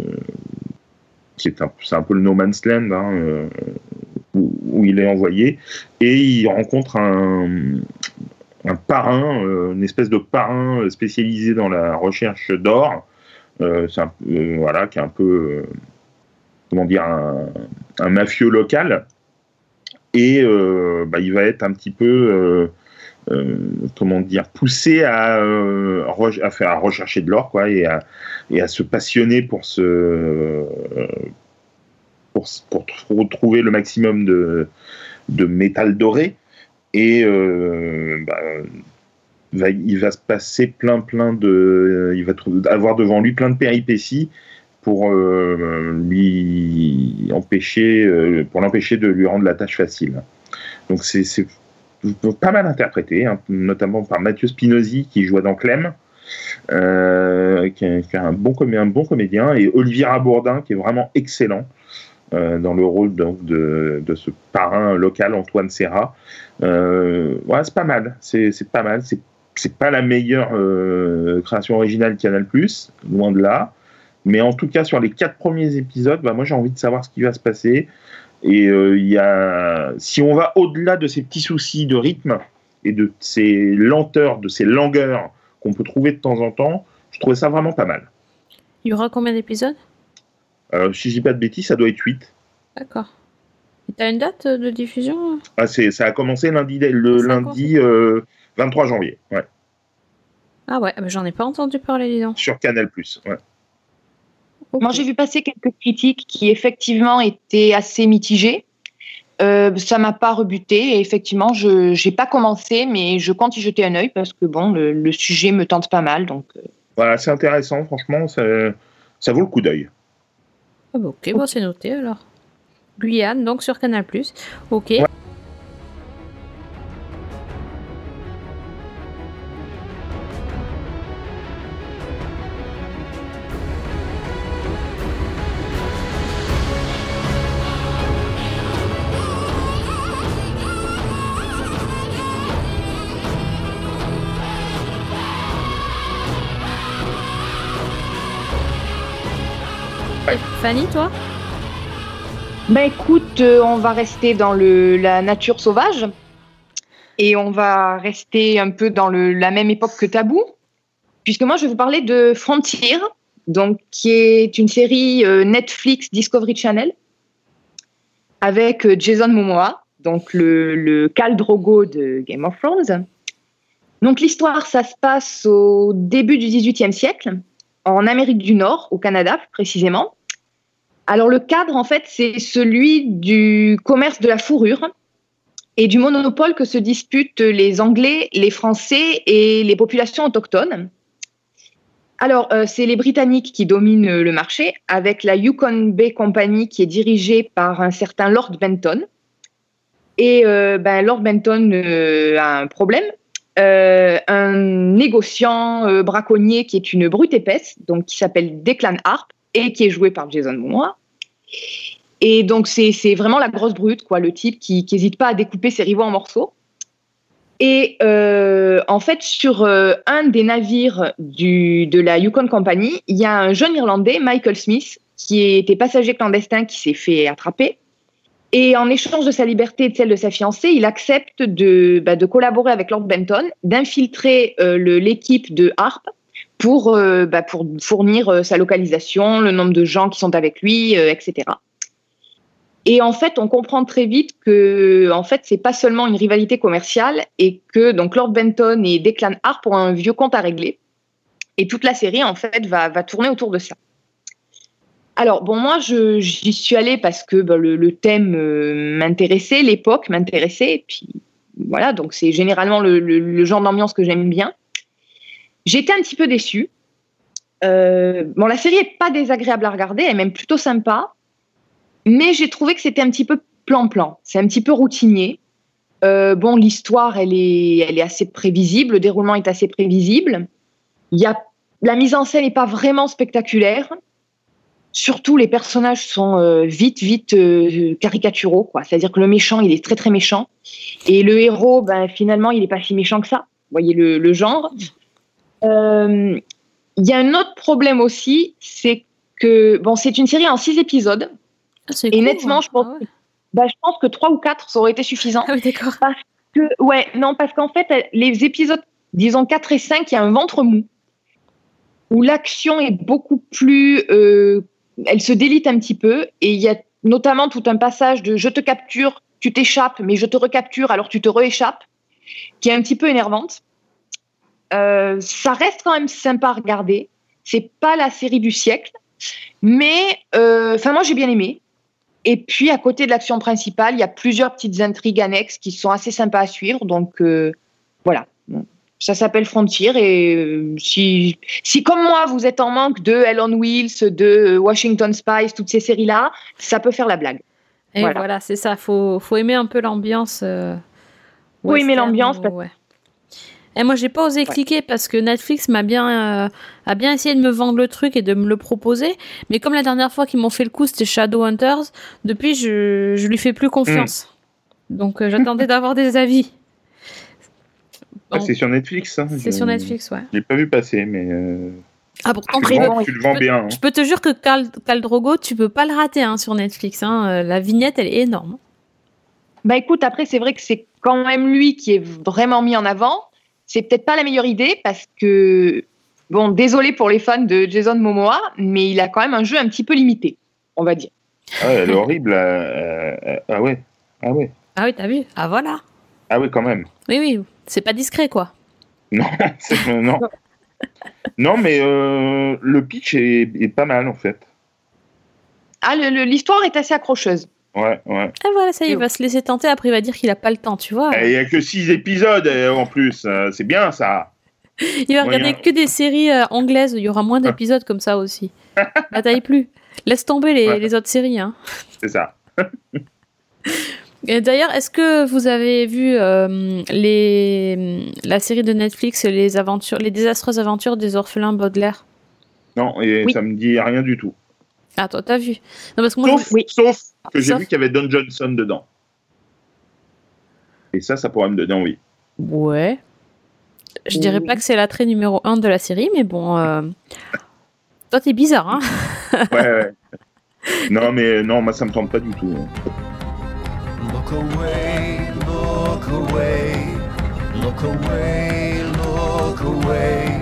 c'est un, un peu le no man's land hein, euh, où, il est envoyé et il rencontre un, parrain, euh, une espèce de parrain spécialisé dans la recherche d'or, euh, euh, voilà, qui est un peu, comment dire, un, mafieux local. Et bah, il va être un petit peu, comment dire, poussé à, re- à, faire, à rechercher de l'or, quoi, et à se passionner pour ce, pour pour, pour retrouver le maximum de, métal doré. Et euh, bah, il va se passer plein, plein de. Il va avoir devant lui plein de péripéties pour euh, lui empêcher, euh, pour l'empêcher de lui rendre la tâche facile. Donc c'est pas mal interprété, hein, notamment par Mathieu Spinozzi qui joue dans Clem, qui, est, un, bon comédien, et Olivier Bourdin qui est vraiment excellent dans le rôle de, ce parrain local Antoine Serra. Euh, c'est pas mal, c'est pas mal. C'est pas la meilleure euh, création originale Canal+, loin de là. Mais en tout cas, sur les quatre premiers épisodes, bah, moi j'ai envie de savoir ce qui va se passer. Et euh, si on va au-delà de ces petits soucis de rythme et de ces lenteurs, de ces langueurs qu'on peut trouver de temps en temps, je trouvais ça vraiment pas mal. Il y aura combien d'épisodes? Euh, si je dis pas de bêtises, ça doit être 8. D'accord. T'as une date de diffusion Ah, c'est, ça a commencé lundi, le lundi euh, 23 janvier, ouais, Ah ouais, mais j'en ai pas entendu parler, dis donc. sur Canal+. Ouais. Moi, j'ai vu passer quelques critiques qui effectivement étaient assez mitigées. Euh, ça m'a pas rebuté et effectivement, je n'ai pas commencé, mais je compte y jeter un œil parce que bon, le, le sujet me tente pas mal. Donc, euh, Voilà, c'est intéressant, franchement, ça, ça vaut le coup d'œil. Ah bah ok, bon, c'est noté alors. Guyane, donc sur Canal+. Ok. Fanny, toi Ben écoute, euh, on va rester dans le, la nature sauvage et on va rester un peu dans le, la même époque que Tabou, puisque moi je vais vous parler de Frontier, donc qui est une série euh, Netflix Discovery Channel avec euh, Jason Momoa, donc le, le Khal Drogo de Game of Thrones. Donc l'histoire, ça se passe au début du XVIIIe siècle, en Amérique du Nord, au Canada précisément. Alors le cadre, en fait, c'est celui du commerce de la fourrure et du monopole que se disputent les Anglais, les Français et les populations autochtones. Alors, euh, c'est les Britanniques qui dominent le marché, avec la Yukon Bay Company qui est dirigée par un certain Lord Benton. Et euh, ben, Lord Benton euh, a un problème. Un négociant braconnier qui est une brute épaisse, donc qui s'appelle Declan Harp, et qui est joué par Jason Momoa. Et donc, c'est vraiment la grosse brute, quoi, le type qui n'hésite pas à découper ses rivaux en morceaux. Et euh, en fait, sur euh, un des navires du, de la Yukon Company, il y a un jeune Irlandais, Michael Smith, qui était passager clandestin, qui s'est fait attraper. Et en échange de sa liberté et de celle de sa fiancée, il accepte de, bah, de collaborer avec Lord Benton, d'infiltrer euh, l'équipe de Harp pour, euh, bah, pour fournir euh, sa localisation, le nombre de gens qui sont avec lui, euh, etc. Et en fait, on comprend très vite que en fait, c'est pas seulement une rivalité commerciale et que donc Lord Benton et Declan Harp ont un vieux compte à régler. Et toute la série, en fait, va, tourner autour de ça. Alors, bon, moi, j'y suis allée parce que bah, le, thème m'intéressait, l'époque m'intéressait, puis voilà, donc c'est généralement le, le- le genre d'ambiance que j'aime bien. J'étais un petit peu déçue. Euh, bon, la série est pas désagréable à regarder, elle est même plutôt sympa, mais j'ai trouvé que c'était un petit peu plan-plan. C'est un petit peu routinier. Euh, bon, l'histoire, elle est, elle est assez prévisible, le déroulement est assez prévisible. Y a, la mise en scène n'est pas vraiment spectaculaire. Surtout, les personnages sont euh, vite, vite caricaturaux. C'est-à-dire que le méchant, il est très, très méchant. Et le héros, ben, finalement, il n'est pas si méchant que ça. Vous voyez le genre. Euh, Il y a un autre problème aussi, c'est que bon, c'est une série en six épisodes. Ah, Et court, nettement, hein. je pense, Ah ouais. bah, je pense que trois ou quatre, ça aurait été suffisant. Ah oui, d'accord. Que, ouais, non, parce qu'en fait, les épisodes, disons 4 et 5, il y a un ventre mou, où l'action est beaucoup plus. euh, elle se délite un petit peu, et il y a notamment tout un passage de je te capture, tu t'échappes, mais je te recapture, alors tu te rééchappes, qui est un petit peu énervante. Euh, ça reste quand même sympa à regarder. C'est pas la série du siècle, mais euh, enfin moi j'ai bien aimé. Et puis, à côté de l'action principale, il y a plusieurs petites intrigues annexes qui sont assez sympas à suivre. Donc, euh, voilà. Ça s'appelle Frontier. Et si, si, comme moi, vous êtes en manque de Hell on Wheels, de Washington Spice, toutes ces séries-là, ça peut faire la blague. Et voilà, Voilà. c'est ça. Faut, faut aimer un peu l'ambiance. euh, Faut aimer l'ambiance ou- ouais. Et moi, j'ai pas osé cliquer parce que Netflix m'a bien, euh, a bien essayé de me vendre le truc et de me le proposer. Mais comme la dernière fois qu'ils m'ont fait le coup, c'était Shadowhunters, depuis, je, je lui fais plus confiance. Donc, euh, j'attendais d'avoir des avis. Ah, c'est sur Netflix. Hein. c'est sur Netflix, ouais. Je l'ai pas vu passer, mais euh, Ah, pourtant, tu, tu le vends, tu le vends je peux- bien. hein. Je peux te jure que Khal, Khal Drogo, tu peux pas le rater hein, sur Netflix. Hein. La vignette, elle est énorme. Bah écoute, après, c'est vrai que c'est quand même lui qui est vraiment mis en avant. C'est peut-être pas la meilleure idée parce que, bon, désolé pour les fans de Jason Momoa, mais il a quand même un jeu un petit peu limité, on va dire. Ah, elle est horrible. euh, euh, ah ouais. Ah ouais. Ah oui, t'as vu Ah voilà. Ah oui, quand même. Oui, oui, c'est pas discret, quoi. Non, c'est- euh, non. Non, mais euh, le pitch est, est pas mal en fait. Ah, le- le- l'histoire est assez accrocheuse. Ouais, ouais. Ah voilà, ça y est, il va se laisser tenter, après il va dire qu'il a pas le temps, tu vois. Il y a que 6 épisodes euh, en plus. euh, C'est bien ça. Il va regarder moyen. que des séries euh, anglaises, il y aura moins d'épisodes comme ça aussi. Bataille plus. Laisse tomber les, Ouais. les autres séries. Hein. C'est ça. D'ailleurs, est-ce que vous avez vu euh, les, la série de Netflix, les aventures, les désastreuses aventures des orphelins Baudelaire? Non, et Oui. ça me dit rien du tout. Ah, toi, t'as vu Non, parce que moi, Sauf, je- sauf que j'ai Sauf- vu qu'il y avait Don Johnson dedans. Et ça, ça pourrait me donner envie. Ouais. Je dirais pas que c'est l'attrait numéro un de la série, mais bon. euh, Toi, t'es bizarre, hein Ouais, ouais. non, mais non, moi, ça me tente pas du tout. Look away, look away, look away, look away.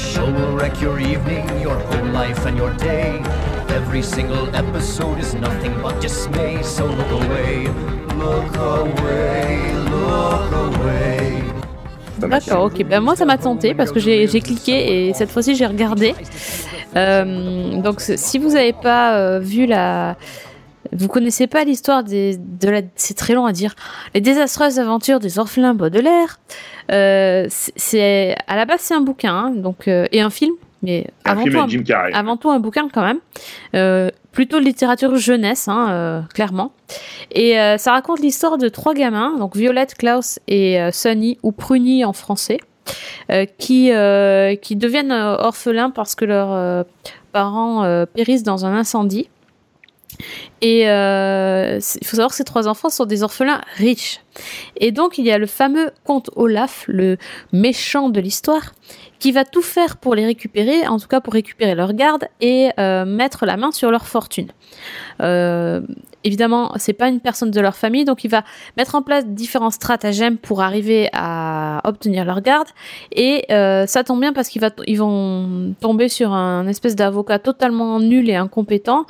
Show will wreck your evening, your whole life, and your day. Every single episode is nothing but dismay, so look away, look away, look away. D'accord, ok. Ben moi, ça m'a tenté parce que j'ai cliqué et cette fois-ci, j'ai regardé. Euh, donc, si vous n'avez pas euh, vu la. Vous connaissez pas l'histoire des, de la. C'est très long à dire. Les désastreuses aventures des orphelins Baudelaire. Euh, c'est- à la base c'est un bouquin, hein, donc euh, et un film, mais Un avant film tout un, Jim Carrey. avant tout un bouquin quand même. Euh, plutôt littérature jeunesse, hein, euh, clairement. Et ça raconte l'histoire de trois gamins, donc Violette, Klaus et Sunny, ou Pruny en français, qui, qui deviennent orphelins parce que leurs parents périssent dans un incendie. Et euh, il faut savoir que ces trois enfants sont des orphelins riches. Et donc il y a le fameux comte Olaf, le méchant de l'histoire, qui va tout faire pour les récupérer, en tout cas pour récupérer leur garde et euh, mettre la main sur leur fortune. Euh, évidemment, c'est pas une personne de leur famille, donc il va mettre en place différents stratagèmes pour arriver à obtenir leur garde. Et euh, ça tombe bien parce qu'ils vont tomber sur un espèce d'avocat totalement nul et incompétent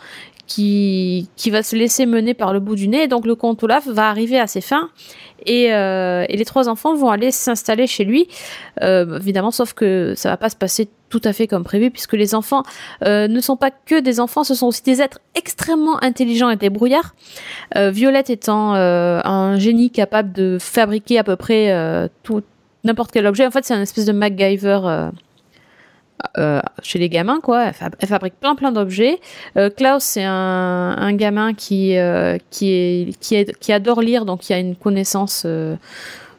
qui, va se laisser mener par le bout du nez. Donc le comte Olaf va arriver à ses fins et, euh, les trois enfants vont aller s'installer chez lui. Euh, évidemment, sauf que ça va pas se passer tout à fait comme prévu puisque les enfants euh, ne sont pas que des enfants, ce sont aussi des êtres extrêmement intelligents et débrouillards. Violette étant un génie capable de fabriquer à peu près tout n'importe quel objet. En fait, c'est un espèce de MacGyver. Euh, chez les gamins, quoi. Elle, fab- elle fabrique plein plein d'objets. Euh, Klaus, c'est un, un gamin qui, euh, qui, est, qui, est, qui adore lire, donc qui a une connaissance euh,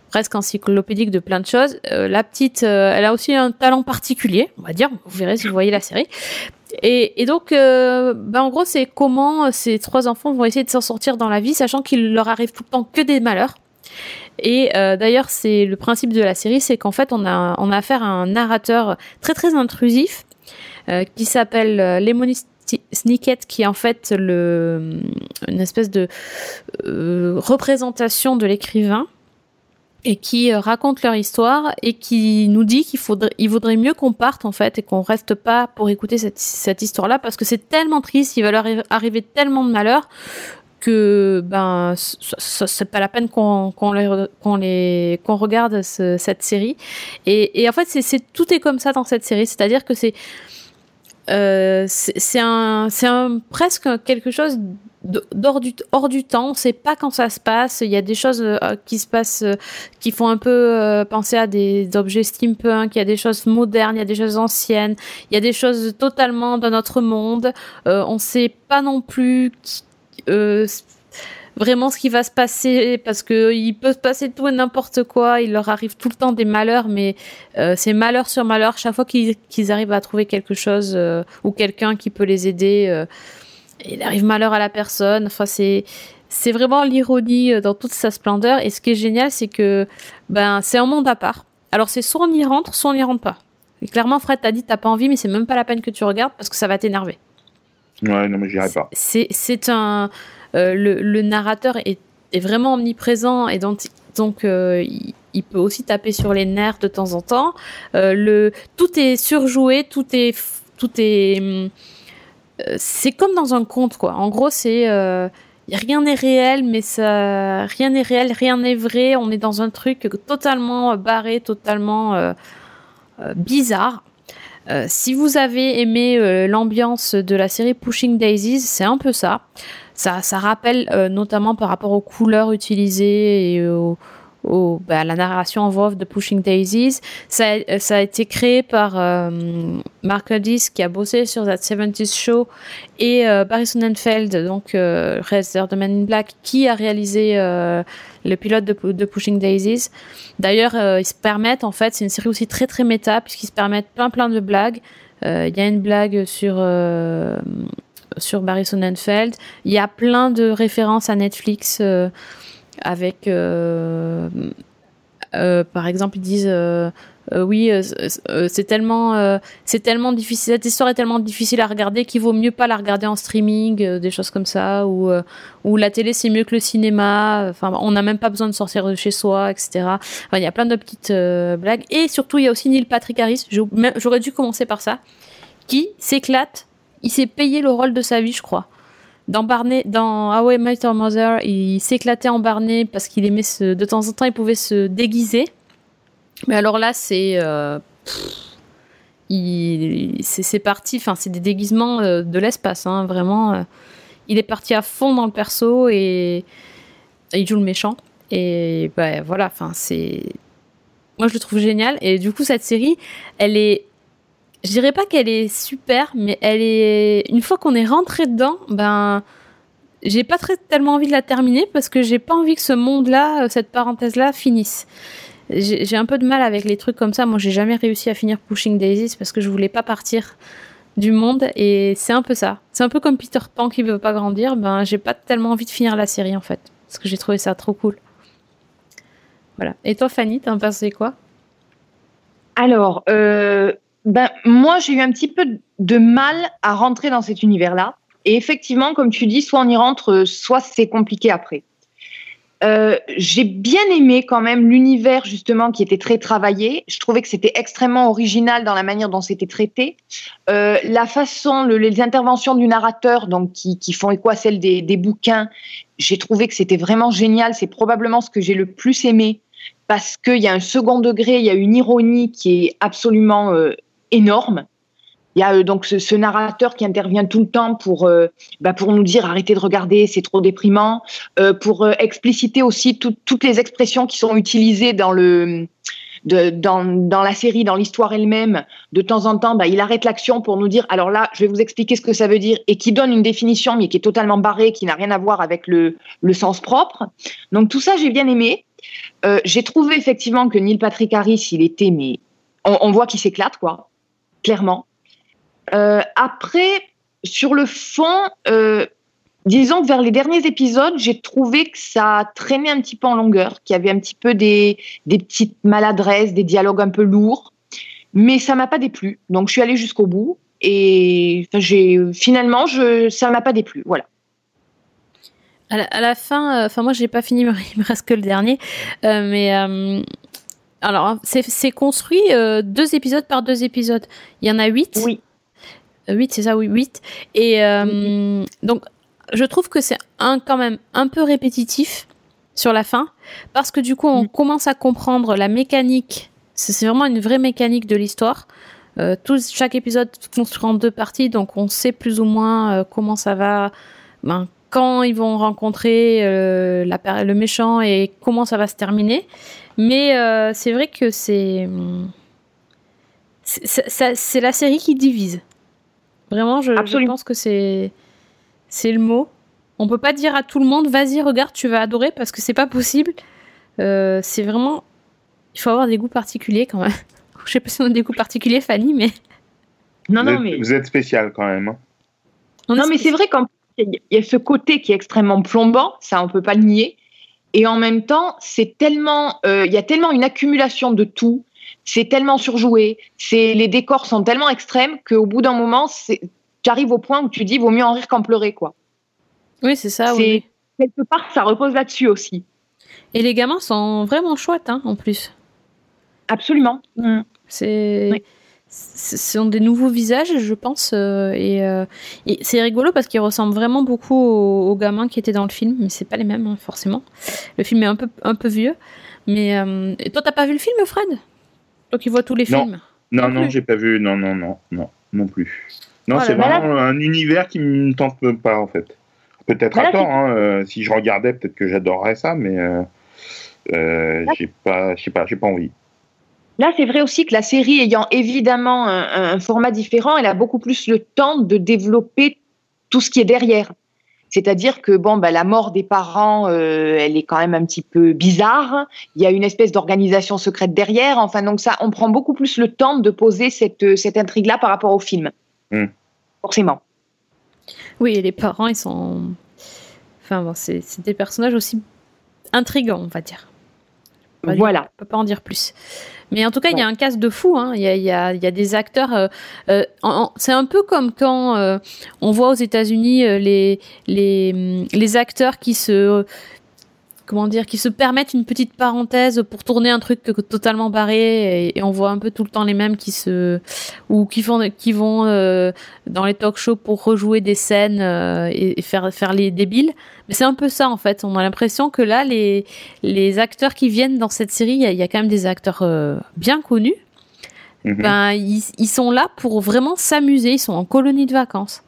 presque encyclopédique de plein de choses. Euh, la petite, elle a aussi un talent particulier, on va dire. Vous verrez si vous voyez la série. Et, et donc, ben en gros, c'est comment ces trois enfants vont essayer de s'en sortir dans la vie, sachant qu'il leur arrive tout le temps que des malheurs. Et euh, d'ailleurs, c'est le principe de la série, c'est qu'en fait, on a, on a affaire à un narrateur très très intrusif euh, qui s'appelle euh, Snicket, qui est en fait le, une espèce de euh, représentation de l'écrivain et qui euh, raconte leur histoire et qui nous dit qu'il faudrait, il vaudrait mieux qu'on parte en fait et qu'on reste pas pour écouter cette, cette histoire-là parce que c'est tellement triste, il va leur arri- arriver tellement de malheurs que ben c'est pas la peine qu'on qu'on les qu'on regarde ce- cette série et, et en fait c'est tout est comme ça dans cette série c'est à dire que c'est c'est un un presque quelque chose d'hors du, hors du temps. On sait pas quand ça se passe. Il y a des choses euh, qui se passent euh, qui font un peu euh, penser à des objets steampunk. Il y a des choses modernes, il y a des choses anciennes. Il y a des choses totalement de notre monde. On sait pas non plus vraiment ce qui va se passer parce que il peut se passer tout et n'importe quoi. Il leur arrive tout le temps des malheurs, mais euh, c'est malheur sur malheur. Chaque fois qu'ils arrivent à trouver quelque chose euh, ou quelqu'un qui peut les aider, euh, il arrive malheur à la personne. Enfin, c'est c'est vraiment l'ironie euh, dans toute sa splendeur. Et ce qui est génial, c'est que ben c'est un monde à part. Alors c'est soit on y rentre, soit on n'y rentre pas. Clairement, Fred t'a dit t'as pas envie, mais c'est même pas la peine que tu regardes parce que ça va t'énerver. Ouais, non, mais j'irai pas. C'est c'est un euh, le, le narrateur est, est vraiment omniprésent et donc donc euh, il, il peut aussi taper sur les nerfs de temps en temps. Euh, le tout est surjoué, tout est tout est hum, c'est comme dans un conte quoi. En gros, c'est rien n'est réel, mais ça rien n'est réel, rien n'est vrai. On est dans un truc totalement barré, totalement bizarre. Euh, si vous avez aimé euh, l'ambiance de la série Pushing Daisies, c'est un peu ça. Ça, rappelle euh, notamment par rapport aux couleurs utilisées et au, au- bah, la narration en voix de Pushing Daisies. Ça, a- ça a été créé par euh, Mark Hodis qui a bossé sur That 70s Show et euh, Barry Sonnenfeld, donc euh, réalisateur de in Black, qui a réalisé euh, le pilote de, de Pushing Daisies. D'ailleurs, euh, ils se permettent, en fait, c'est une série aussi très très méta, puisqu'ils se permettent plein plein de blagues. Euh, Il y a une blague sur, euh, sur Barry Sonnenfeld. Il y a plein de références à Netflix euh, avec, euh, euh, par exemple, ils disent euh, oui, c'est tellement, c'est tellement difficile, cette histoire est tellement difficile à regarder qu'il vaut mieux pas la regarder en streaming, des choses comme ça, ou ou la télé c'est mieux que le cinéma. Enfin, on n'a même pas besoin de sortir de chez soi, etc. Il y a plein de petites blagues. Et surtout, il y a aussi Neil Patrick Harris. J'aurais dû commencer par ça, qui s'éclate. Il s'est payé le rôle de sa vie, je crois. Dans Barney, dans How I Met Your Mother, il s'éclatait en Barney parce qu'il aimait se, de temps en temps, il pouvait se déguiser. Mais alors là, c'est, euh, c'est parti. Enfin, c'est des déguisements euh, de l'espace, hein, vraiment. euh. il est parti à fond dans le perso et, et il joue le méchant. Et bah, voilà, enfin, c'est. Moi, je le trouve génial. Et du coup, cette série, elle est. Je dirais pas qu'elle est super, mais elle est. Une fois qu'on est rentré dedans, ben. J'ai pas très, tellement envie de la terminer parce que j'ai pas envie que ce monde-là, cette parenthèse-là, finisse. J'ai un peu de mal avec les trucs comme ça. Moi, j'ai jamais réussi à finir Pushing Daisies parce que je voulais pas partir du monde et c'est un peu ça. C'est un peu comme Peter Pan qui veut pas grandir. Ben, j'ai pas tellement envie de finir la série en fait parce que j'ai trouvé ça trop cool. Voilà. Et toi, Fanny, t'en pensé quoi? Alors, euh, ben, moi, j'ai eu un petit peu de mal à rentrer dans cet univers-là. Et effectivement, comme tu dis, soit on y rentre, soit c'est compliqué après. Euh, j'ai bien aimé quand même l'univers justement qui était très travaillé. Je trouvais que c'était extrêmement original dans la manière dont c'était traité. Euh, la façon, le- les interventions du narrateur, donc qui, qui font écho à celles des, des bouquins, j'ai trouvé que c'était vraiment génial. C'est probablement ce que j'ai le plus aimé parce qu'il y a un second degré, il y a une ironie qui est absolument euh, énorme. Il y a euh, donc ce, narrateur qui intervient tout le temps pour, euh, bah, pour nous dire arrêtez de regarder, c'est trop déprimant, euh, pour expliciter aussi tout- toutes les expressions qui sont utilisées dans le de, dans, dans la série, dans l'histoire elle-même. De temps en temps, bah, il arrête l'action pour nous dire alors là, je vais vous expliquer ce que ça veut dire et qui donne une définition mais qui est totalement barrée, qui n'a rien à voir avec le, sens propre. Donc tout ça, j'ai bien aimé. J'ai trouvé effectivement que Neil Patrick Harris, il était, mais on voit qu'il s'éclate, quoi, clairement. Euh, après, sur le fond, euh, disons que vers les derniers épisodes, j'ai trouvé que ça traînait un petit peu en longueur, qu'il y avait un petit peu des, des petites maladresses, des dialogues un peu lourds, mais ça m'a pas déplu. Donc je suis allée jusqu'au bout et enfin, finalement, je, ça m'a pas déplu. Voilà. à la, fin, euh, enfin moi j'ai pas fini, il me reste que le dernier, euh, mais euh, alors hein, c'est construit euh, deux épisodes par deux épisodes. Il y en a huit. Oui. Euh, Huit, c'est ça, oui, huit. Et euh, donc je trouve que c'est un quand même un peu répétitif sur la fin parce que du coup on commence à comprendre la mécanique. C'est vraiment une vraie mécanique de l'histoire. Tout, chaque épisode construit en deux parties, donc on sait plus ou moins comment ça va, ben, quand ils vont rencontrer la le méchant et comment ça va se terminer. Mais euh, c'est vrai que c'est c'est- la série qui divise. Vraiment, je, pense que c'est c'est le mot. On peut pas dire à tout le monde, vas-y, regarde, tu vas adorer, parce que c'est pas possible. Euh, c'est vraiment, il faut avoir des goûts particuliers quand même. Je sais pas si on a des goûts particuliers, Fanny, mais Non, vous, non, êtes, mais vous êtes spécial quand même. hein. on Non, mais c'est vrai qu'il y a ce côté qui est extrêmement plombant, ça on peut pas le nier. Et en même temps, c'est tellement, euh, il y a tellement une accumulation de tout, c'est tellement surjoué, c'est les décors sont tellement extrêmes qu'au bout d'un moment, tu arrives au point où tu dis vaut mieux en rire qu'en pleurer quoi. Oui, c'est ça. Oui. Quelque part, ça repose là-dessus aussi. Et les gamins sont vraiment chouettes, hein, en plus. Absolument. C'est, Oui. Ce sont des nouveaux visages, je pense, euh, et, euh, et c'est rigolo parce qu'ils ressemblent vraiment beaucoup aux, aux gamins qui étaient dans le film, mais c'est pas les mêmes hein, forcément. Le film est un peu un peu vieux, mais euh, et toi t'as pas vu le film, Fred? Toi qui vois tous les Non. films? Non, Non non, j'ai pas vu. Non, non, non, non, non plus. Non, Oh c'est vraiment un univers qui me tente pas en fait. Peut-être à tort. hein, si je regardais, peut-être que j'adorerais ça, mais j'ai pas, pas, j'ai pas envie. Là, c'est vrai aussi que la série ayant évidemment un, un format différent, elle a beaucoup plus le temps de développer tout ce qui est derrière. C'est-à-dire que bon, bah, la mort des parents, euh, elle est quand même un petit peu bizarre. Il y a une espèce d'organisation secrète derrière. Enfin, donc ça, on prend beaucoup plus le temps de poser cette, cette intrigue-là par rapport au film. Mm. Forcément. Oui, et les parents ils sont, enfin bon, c'est des personnages aussi intrigants, on va dire. On va dire- Voilà. On peut pas en dire plus. Mais en tout cas, il y a un casse de fou. hein. Il y, a, y, a, y a des acteurs. euh, euh, c'est un peu comme quand euh, on voit aux États-Unis euh, les, les, hum, les acteurs qui se. Comment dire, qui se permettent une petite parenthèse pour tourner un truc totalement barré et, et on voit un peu tout le temps les mêmes qui se ou qui font qui vont euh, dans les talk shows pour rejouer des scènes euh, et, et faire faire les débiles. Mais c'est un peu ça en fait. On a l'impression que là les les acteurs qui viennent dans cette série, il y, a- il y a quand même des acteurs euh, bien connus. Mhm. Ben ils, ils sont là pour vraiment s'amuser. Ils sont en colonie de vacances.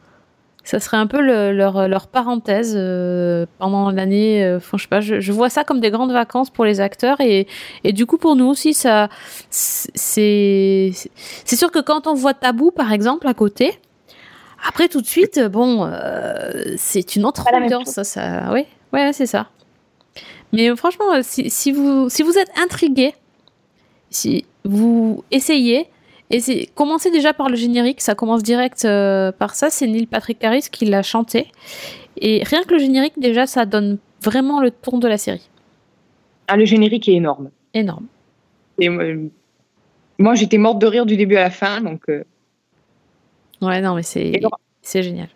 Ça serait un peu le- leur, leur parenthèse euh, pendant l'année. euh, je sais pas, je, je vois ça comme des grandes vacances pour les acteurs et, et du coup pour nous aussi ça c'est c'est sûr que quand on voit Tabou par exemple à côté, après tout de suite bon euh, c'est une autre ambiance ça, ça oui ouais c'est ça. Mais euh, franchement si, si vous si vous êtes intrigué, si vous essayez et c'est commencez déjà par le générique, ça commence direct euh, par ça. C'est Neil Patrick Harris qui l'a chanté. Et rien que le générique, déjà, ça donne vraiment le ton de la série. Ah, le générique est énorme. Énorme. Et euh, moi, j'étais morte de rire du début à la fin. Donc, euh, Ouais, non, mais c'est c'est génial.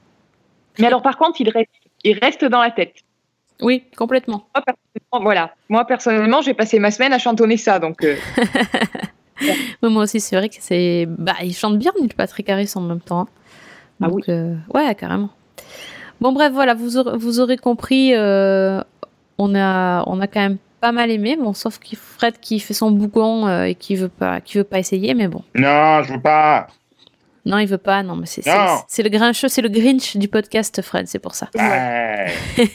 Mais alors, par contre, il reste, il reste dans la tête. Oui, complètement. Moi, personnellement, voilà. Moi, personnellement, j'ai passé ma semaine à chantonner ça. Donc, euh, Ouais, Moi aussi, c'est vrai que c'est. Bah, il chante bien, Neil Patrick Harris en même temps. hein. Ah Donc, euh, ouais, carrément. Bon, bref, voilà, vous aurez, vous aurez compris, euh, on, a, on a quand même pas mal aimé, bon, sauf qu'il Fred qui fait son bougon euh, et qui veut pas, qui veut pas essayer, mais bon. Non, je veux pas. Non, il veut pas, non, mais c'est le grincheux, c'est le Grinch du podcast, Fred, c'est pour ça. Ouais.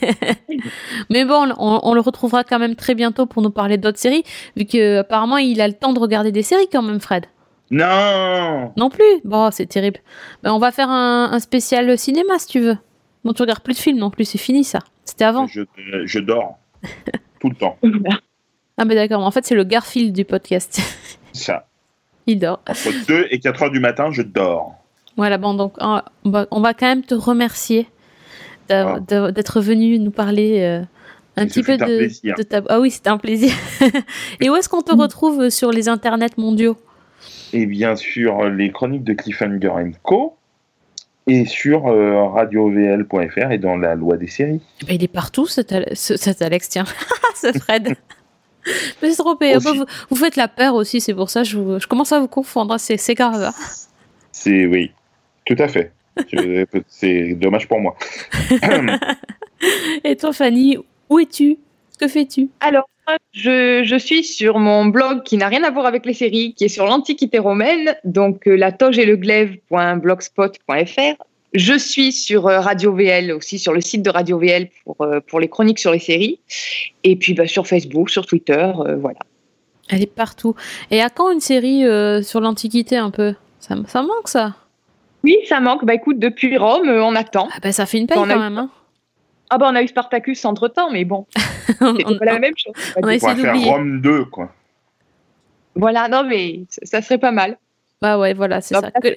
Mais bon, on, on le retrouvera quand même très bientôt pour nous parler d'autres séries, vu que apparemment il a le temps de regarder des séries quand même, Fred. Non. Non plus Bon, c'est terrible. Ben, on va faire un, un spécial cinéma si tu veux. Bon, tu regardes plus de films non plus, c'est fini ça. C'était avant. Je, je dors tout le temps. Ah, ben d'accord, en fait, c'est le Garfield du podcast. Ça. Il dort. Entre 2 et 4 heures du matin, je dors. Voilà, bon, donc on va, on va quand même te remercier Ah. d'être venu nous parler euh, un Et petit peu de, ta... Ah oui, c'était un plaisir. Et où est-ce qu'on te retrouve sur les internets mondiaux? Et bien sûr, les chroniques de Cliffhanger Co. Et sur euh, radiovl.fr et dans la loi des séries. Eh ben, Il est partout, cet, Al- ce- cet Alex, tiens. ce Fred. Mais c'est trop payé. Vous, vous faites la peur aussi, c'est pour ça que je, vous- je commence à vous confondre. C'est c'est grave. hein. C'est oui, tout à fait. C'est dommage pour moi. Et toi, Fanny, où es-tu? Que fais-tu? Alors, je, je suis sur mon blog qui n'a rien à voir avec les séries, qui est sur l'Antiquité romaine, donc euh, la toge et le glaive.blogspot.fr. Je suis sur euh, Radio VL aussi, sur le site de Radio VL pour, euh, pour les chroniques sur les séries. Et puis bah, sur Facebook, sur Twitter, euh, voilà. Elle est partout. Et à quand une série euh, sur l'Antiquité un peu? Ça, ça manque ça? Oui, ça manque. Bah écoute, depuis Rome, on attend. Ah bah, ça fait une On a quand eu- même. hein. Ah bah on a eu Spartacus entre temps, mais bon, on, c'est pas la même chose. on a On essayé va faire d'oublier. Rome 2, quoi. Voilà, non mais ça, ça serait pas mal. Bah ouais, voilà, c'est Non, ça. Que,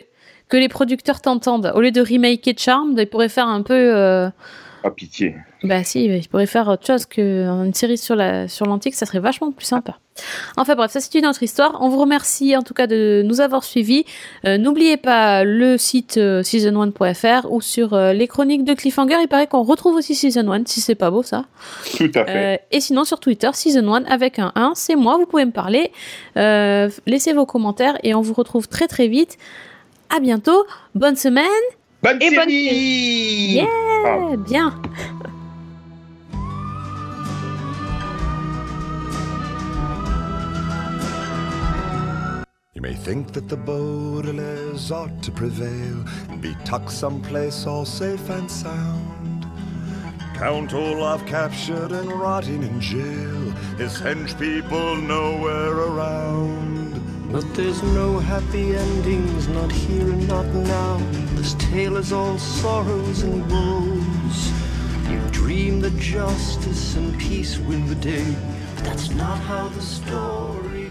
que les producteurs t'entendent. Au lieu de remaker Charmed, ils pourraient faire un peu. Euh, Pas pitié. Bah si, ils pourraient faire autre chose qu'une série sur la sur l'antique, ça serait vachement plus sympa. Enfin bref, ça c'est une autre histoire. On vous remercie en tout cas de nous avoir suivis. Euh, N'oubliez pas le site euh, season1.fr ou sur euh, les chroniques de Cliffhanger. Il paraît qu'on retrouve aussi Season 1, si c'est pas beau ça. Tout à fait. Euh, et sinon sur Twitter, Season 1 avec un 1, c'est moi, vous pouvez me parler. Euh, laissez vos commentaires et on vous retrouve très très vite. À bientôt, bonne semaine, Bonne et bonne série Yeah. Ah. bien. You may think that the Baudelaires ought to prevail and be tucked someplace all safe and sound. Count Olaf captured and rotting in jail, his hench people nowhere around. But there's no happy endings, not here and not now. This tale is all sorrows and woes. You dream that justice and peace win the day, but that's not how the story